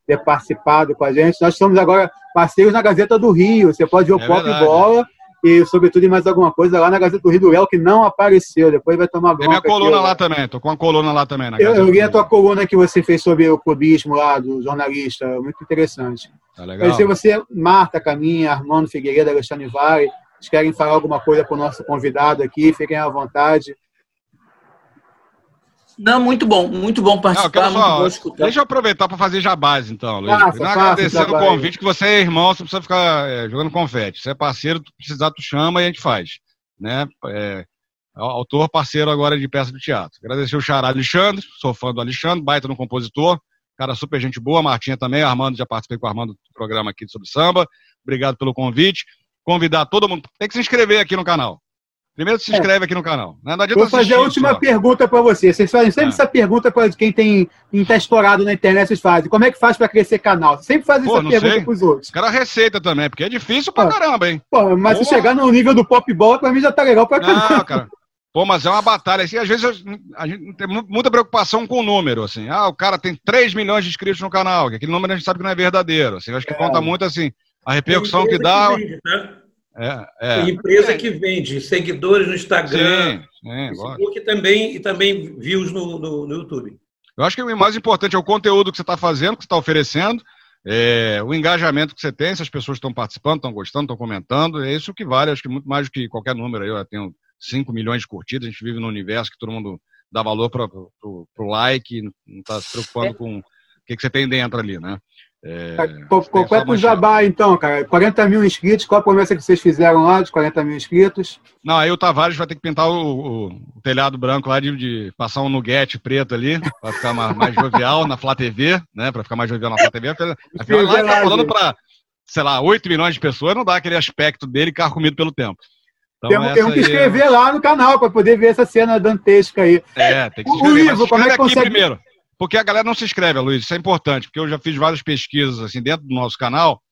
ter participado com a gente. Nós estamos agora parceiros na Gazeta do Rio. Você pode ver o é Pop verdade. Bola e, sobretudo, e mais alguma coisa lá na Gazeta do Rio do El, que não apareceu. Depois vai tomar bronca. Tem minha coluna lá também. Tô com uma coluna lá também. eu, eu li a tua coluna que você fez sobre o clubismo lá, do jornalista. Muito interessante. Tá legal. se você, Marta Caminha, Armando Figueiredo, Alexandre Vale, querem falar alguma coisa para o nosso convidado aqui, fiquem à vontade. Não, muito bom, muito bom participar, Não, só, bom escutar. Deixa eu aproveitar para fazer jabás, então, Luiz. Faça, agradecendo o convite, que você é irmão, você precisa ficar é, jogando confete. Você é parceiro, tu precisar, tu chama e a gente faz. né? É, autor, parceiro agora de peça de teatro. Agradecer o Xará Alexandre, sou fã do Alexandre, baita no compositor, cara super gente boa, Martinha também, Armando, já participei com o Armando do programa aqui sobre samba. Obrigado pelo convite. Convidar todo mundo, tem que se inscrever aqui no canal. Primeiro se é. inscreve é. aqui no canal. Né? Não Vou fazer a última só. pergunta para você. Vocês fazem sempre é. essa pergunta para quem tem está estourado na internet, vocês fazem. Como é que faz para crescer canal? sempre fazem essa pergunta para os outros. Cara, receita também, porque é difícil pra caramba, hein? Pô, mas Pô. se chegar no nível do pop ball, para mim já tá legal pra caramba. Não, cara. Pô, mas é uma batalha. Assim, às vezes a gente tem muita preocupação com o número. Assim. Ah, o cara tem 3 milhões de inscritos no canal, que aquele número a gente sabe que não é verdadeiro. Assim. Eu acho que é. conta muito assim, a repercussão que dá. Que vende, né? É, é. Empresa é. que vende seguidores no Instagram, sim, sim, Facebook também, e também views no, no, no, YouTube. Eu acho que o mais importante é o conteúdo que você está fazendo, que você está oferecendo, é, o engajamento que você tem, se as pessoas estão participando, estão gostando, estão comentando, é isso que vale, acho que muito mais do que qualquer número. Eu tenho 5 milhões de curtidas, a gente vive num universo que todo mundo dá valor para o like, não está se preocupando é. com o que, que você tem dentro ali, né? É, Completa o jabá, então, cara. 40 mil inscritos, qual a promessa que vocês fizeram lá dos 40 mil inscritos? Não, aí o Tavares vai ter que pintar o, o, o telhado branco lá de, de, passar um nuguete preto ali, para ficar mais, mais, jovial na Flá TV, né? Para ficar mais jovial na Flá TV. Afinal, lá ele tá falando para, sei lá, 8 milhões de pessoas, não dá aquele aspecto dele carcomido pelo tempo. Então, temos, temos que escrever é... lá no canal para poder ver essa cena dantesca aí. É, tem que escrever. O livro, como é que consegue... primeiro. Porque a galera não se inscreve, Luiz, isso é importante, porque eu já fiz várias pesquisas assim dentro do nosso canal,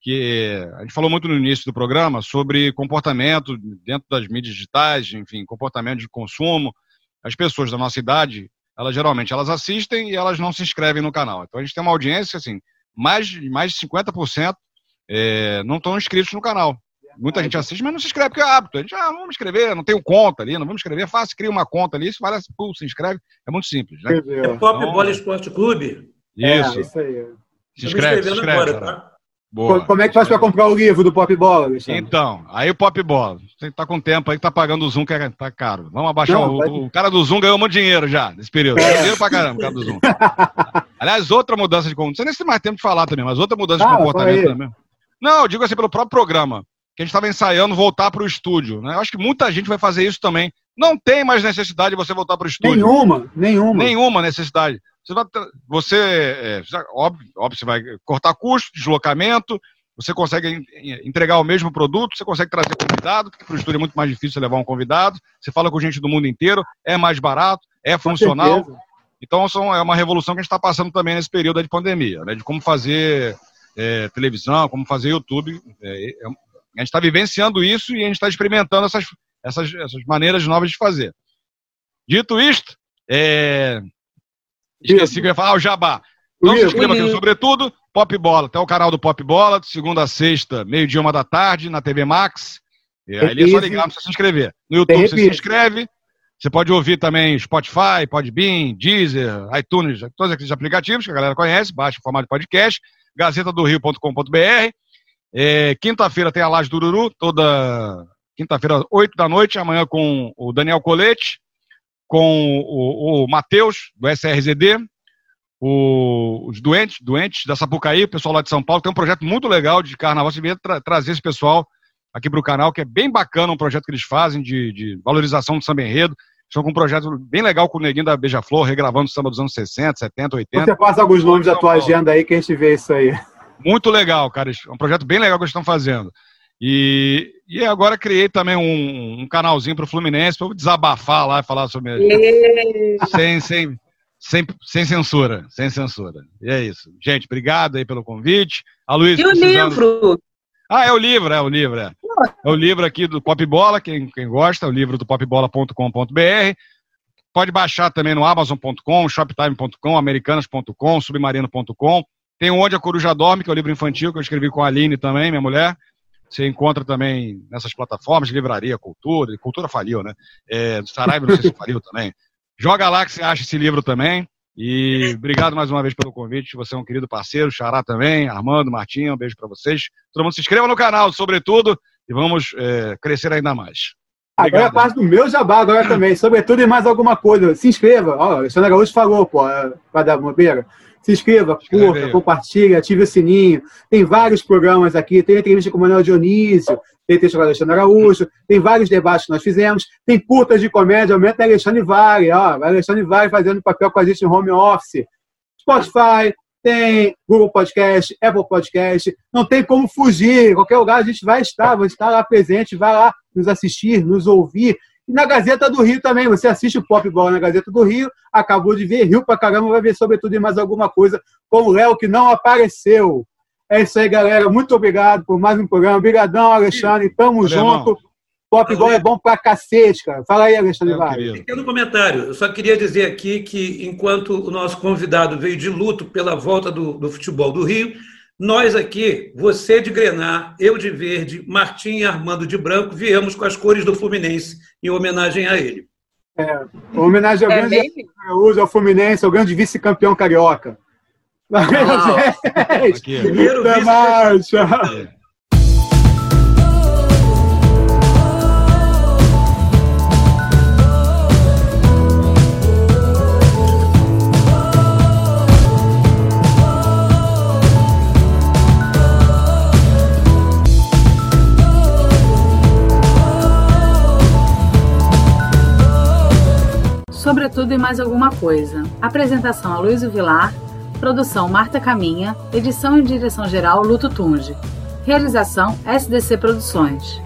que a gente falou muito no início do programa sobre comportamento dentro das mídias digitais, enfim, comportamento de consumo. As pessoas da nossa idade, elas geralmente elas assistem e elas não se inscrevem no canal. Então a gente tem uma audiência assim, mais mais de 50% é, não estão inscritos no canal. Muita gente assiste, mas não se inscreve, porque é hábito. A gente, ah, vamos escrever, não tenho conta ali, não vamos escrever, é fácil, cria uma conta ali, se parece, pô, se inscreve, é muito simples, né? É Pop então, Bola Esporte Clube? Isso. É, isso aí. Se inscreve, se inscreve, agora, tá? Boa. Como é que faz para comprar o livro do Pop Bola, Alexandre? Então, aí o Pop Bola. Você tá com tempo aí que tá pagando o Zoom, que é, tá caro. Vamos abaixar. Não, o, o, cara do Zoom ganhou muito dinheiro já nesse período. É. Dinheiro pra caramba, o cara do Zoom. <laughs> Aliás, outra mudança de comportamento. Não sei nem se tem mais tempo de falar também, mas outra mudança ah, de comportamento também. Não, eu digo assim, pelo próprio programa que a gente estava ensaiando voltar para o estúdio. Né? Eu acho que muita gente vai fazer isso também. Não tem mais necessidade de você voltar para o estúdio. Nenhuma, nenhuma. Nenhuma necessidade. Você, vai, você é, óbvio, óbvio, você vai cortar custo, deslocamento, você consegue entregar o mesmo produto, você consegue trazer convidado, porque para o estúdio é muito mais difícil levar um convidado. Você fala com gente do mundo inteiro, é mais barato, é funcional. Então, são, é uma revolução que a gente está passando também nesse período de pandemia, né? de como fazer é, televisão, como fazer YouTube. É, é a gente está vivenciando isso e a gente está experimentando essas, essas, essas maneiras novas de fazer. Dito isto, é... esqueci que eu ia falar, ah, o Jabá. Então se inscreva aqui no Sobretudo, Pop Bola. Tem o canal do Pop Bola, segunda a sexta, meio-dia, uma da tarde, na TV Max. E aí é só ligar, para você se inscrever. No YouTube você se inscreve. Você pode ouvir também Spotify, Podbean, Deezer, iTunes, todos aqueles aplicativos que a galera conhece, baixa o formato de podcast, gazetadorio.com.br. É, quinta-feira tem a Laje do Ururu, toda quinta-feira, 8 da noite, amanhã com o Daniel Colete, com o, o Matheus, do SRZD, o, os doentes, doentes da Sapucaí, o pessoal lá de São Paulo, tem um projeto muito legal de carnaval, você tra trazer esse pessoal aqui para o canal, que é bem bacana um projeto que eles fazem de, de valorização do samba enredo. Estão com um projeto bem legal com o Neguinho da Beija-Flor, regravando o samba dos anos 60, 70, 80. Você passa alguns nomes da tua agenda aí que a gente vê isso aí. Muito legal, cara. É um projeto bem legal que eles estão fazendo. E, e agora criei também um, um canalzinho para o Fluminense para desabafar lá e falar sobre. sem, sem, sem, sem censura. Sem censura. E é isso. Gente, obrigado aí pelo convite. A Luiz, e o livro? Ah, é o livro, é o livro, é. É o livro aqui do Pop Bola, quem, quem gosta, é o livro do popbola.com.br. Pode baixar também no amazon.com, shoptime.com, americanas.com, submarino.com. Tem Onde a Coruja Dorme, que é o livro infantil que eu escrevi com a Aline também, minha mulher. Você encontra também nessas plataformas, Livraria Cultura, Cultura faliu, né? É, Saraiva, não sei se faliu também. Joga lá que você acha esse livro também. E obrigado mais uma vez pelo convite. Você é um querido parceiro, Xará também, Armando, Martinho, um beijo para vocês. Todo mundo se inscreva no canal, sobretudo, e vamos é, crescer ainda mais. Obrigado. Agora é a parte do meu jabá agora também, sobretudo e mais alguma coisa. Se inscreva. Ó, o Alexandre Gaúcho falou, pô, para dar bobeira. Se inscreva, curta, compartilha, ative o sininho. Tem vários programas aqui, tem entrevista com o Manuel Dionísio, tem entrevista com o Alexandre Araújo, tem vários debates que nós fizemos, tem curtas de comédia, aumenta Alexandre Vale, ó, Alexandre Vale fazendo papel com a gente em home office. Spotify, tem Google Podcast, Apple Podcast, não tem como fugir. Em qualquer lugar a gente vai estar, vai estar lá presente, vai lá nos assistir, nos ouvir. E na Gazeta do Rio também, você assiste o Pop Ball na Gazeta do Rio, acabou de ver, Rio pra caramba, vai ver sobretudo e mais alguma coisa com o Léo que não apareceu. É isso aí, galera. Muito obrigado por mais um programa. Obrigadão, Alexandre. Tamo Valeu, junto. Irmão. Pop Gol é bom pra cacete, cara. Fala aí, Alexandre é, Pequeno comentário. Eu só queria dizer aqui que, enquanto o nosso convidado veio de luto pela volta do, do futebol do Rio, nós aqui, você de grená, eu de verde, Martim e Armando de branco, viemos com as cores do Fluminense em homenagem a ele. É, homenagem ao é grande uso ao Fluminense, ao grande vice-campeão carioca. <laughs> Primeiro vice-campeão. Sobretudo e mais alguma coisa. Apresentação a Luiz Vilar, produção Marta Caminha, edição e direção geral Luto Tunge. Realização SDC Produções.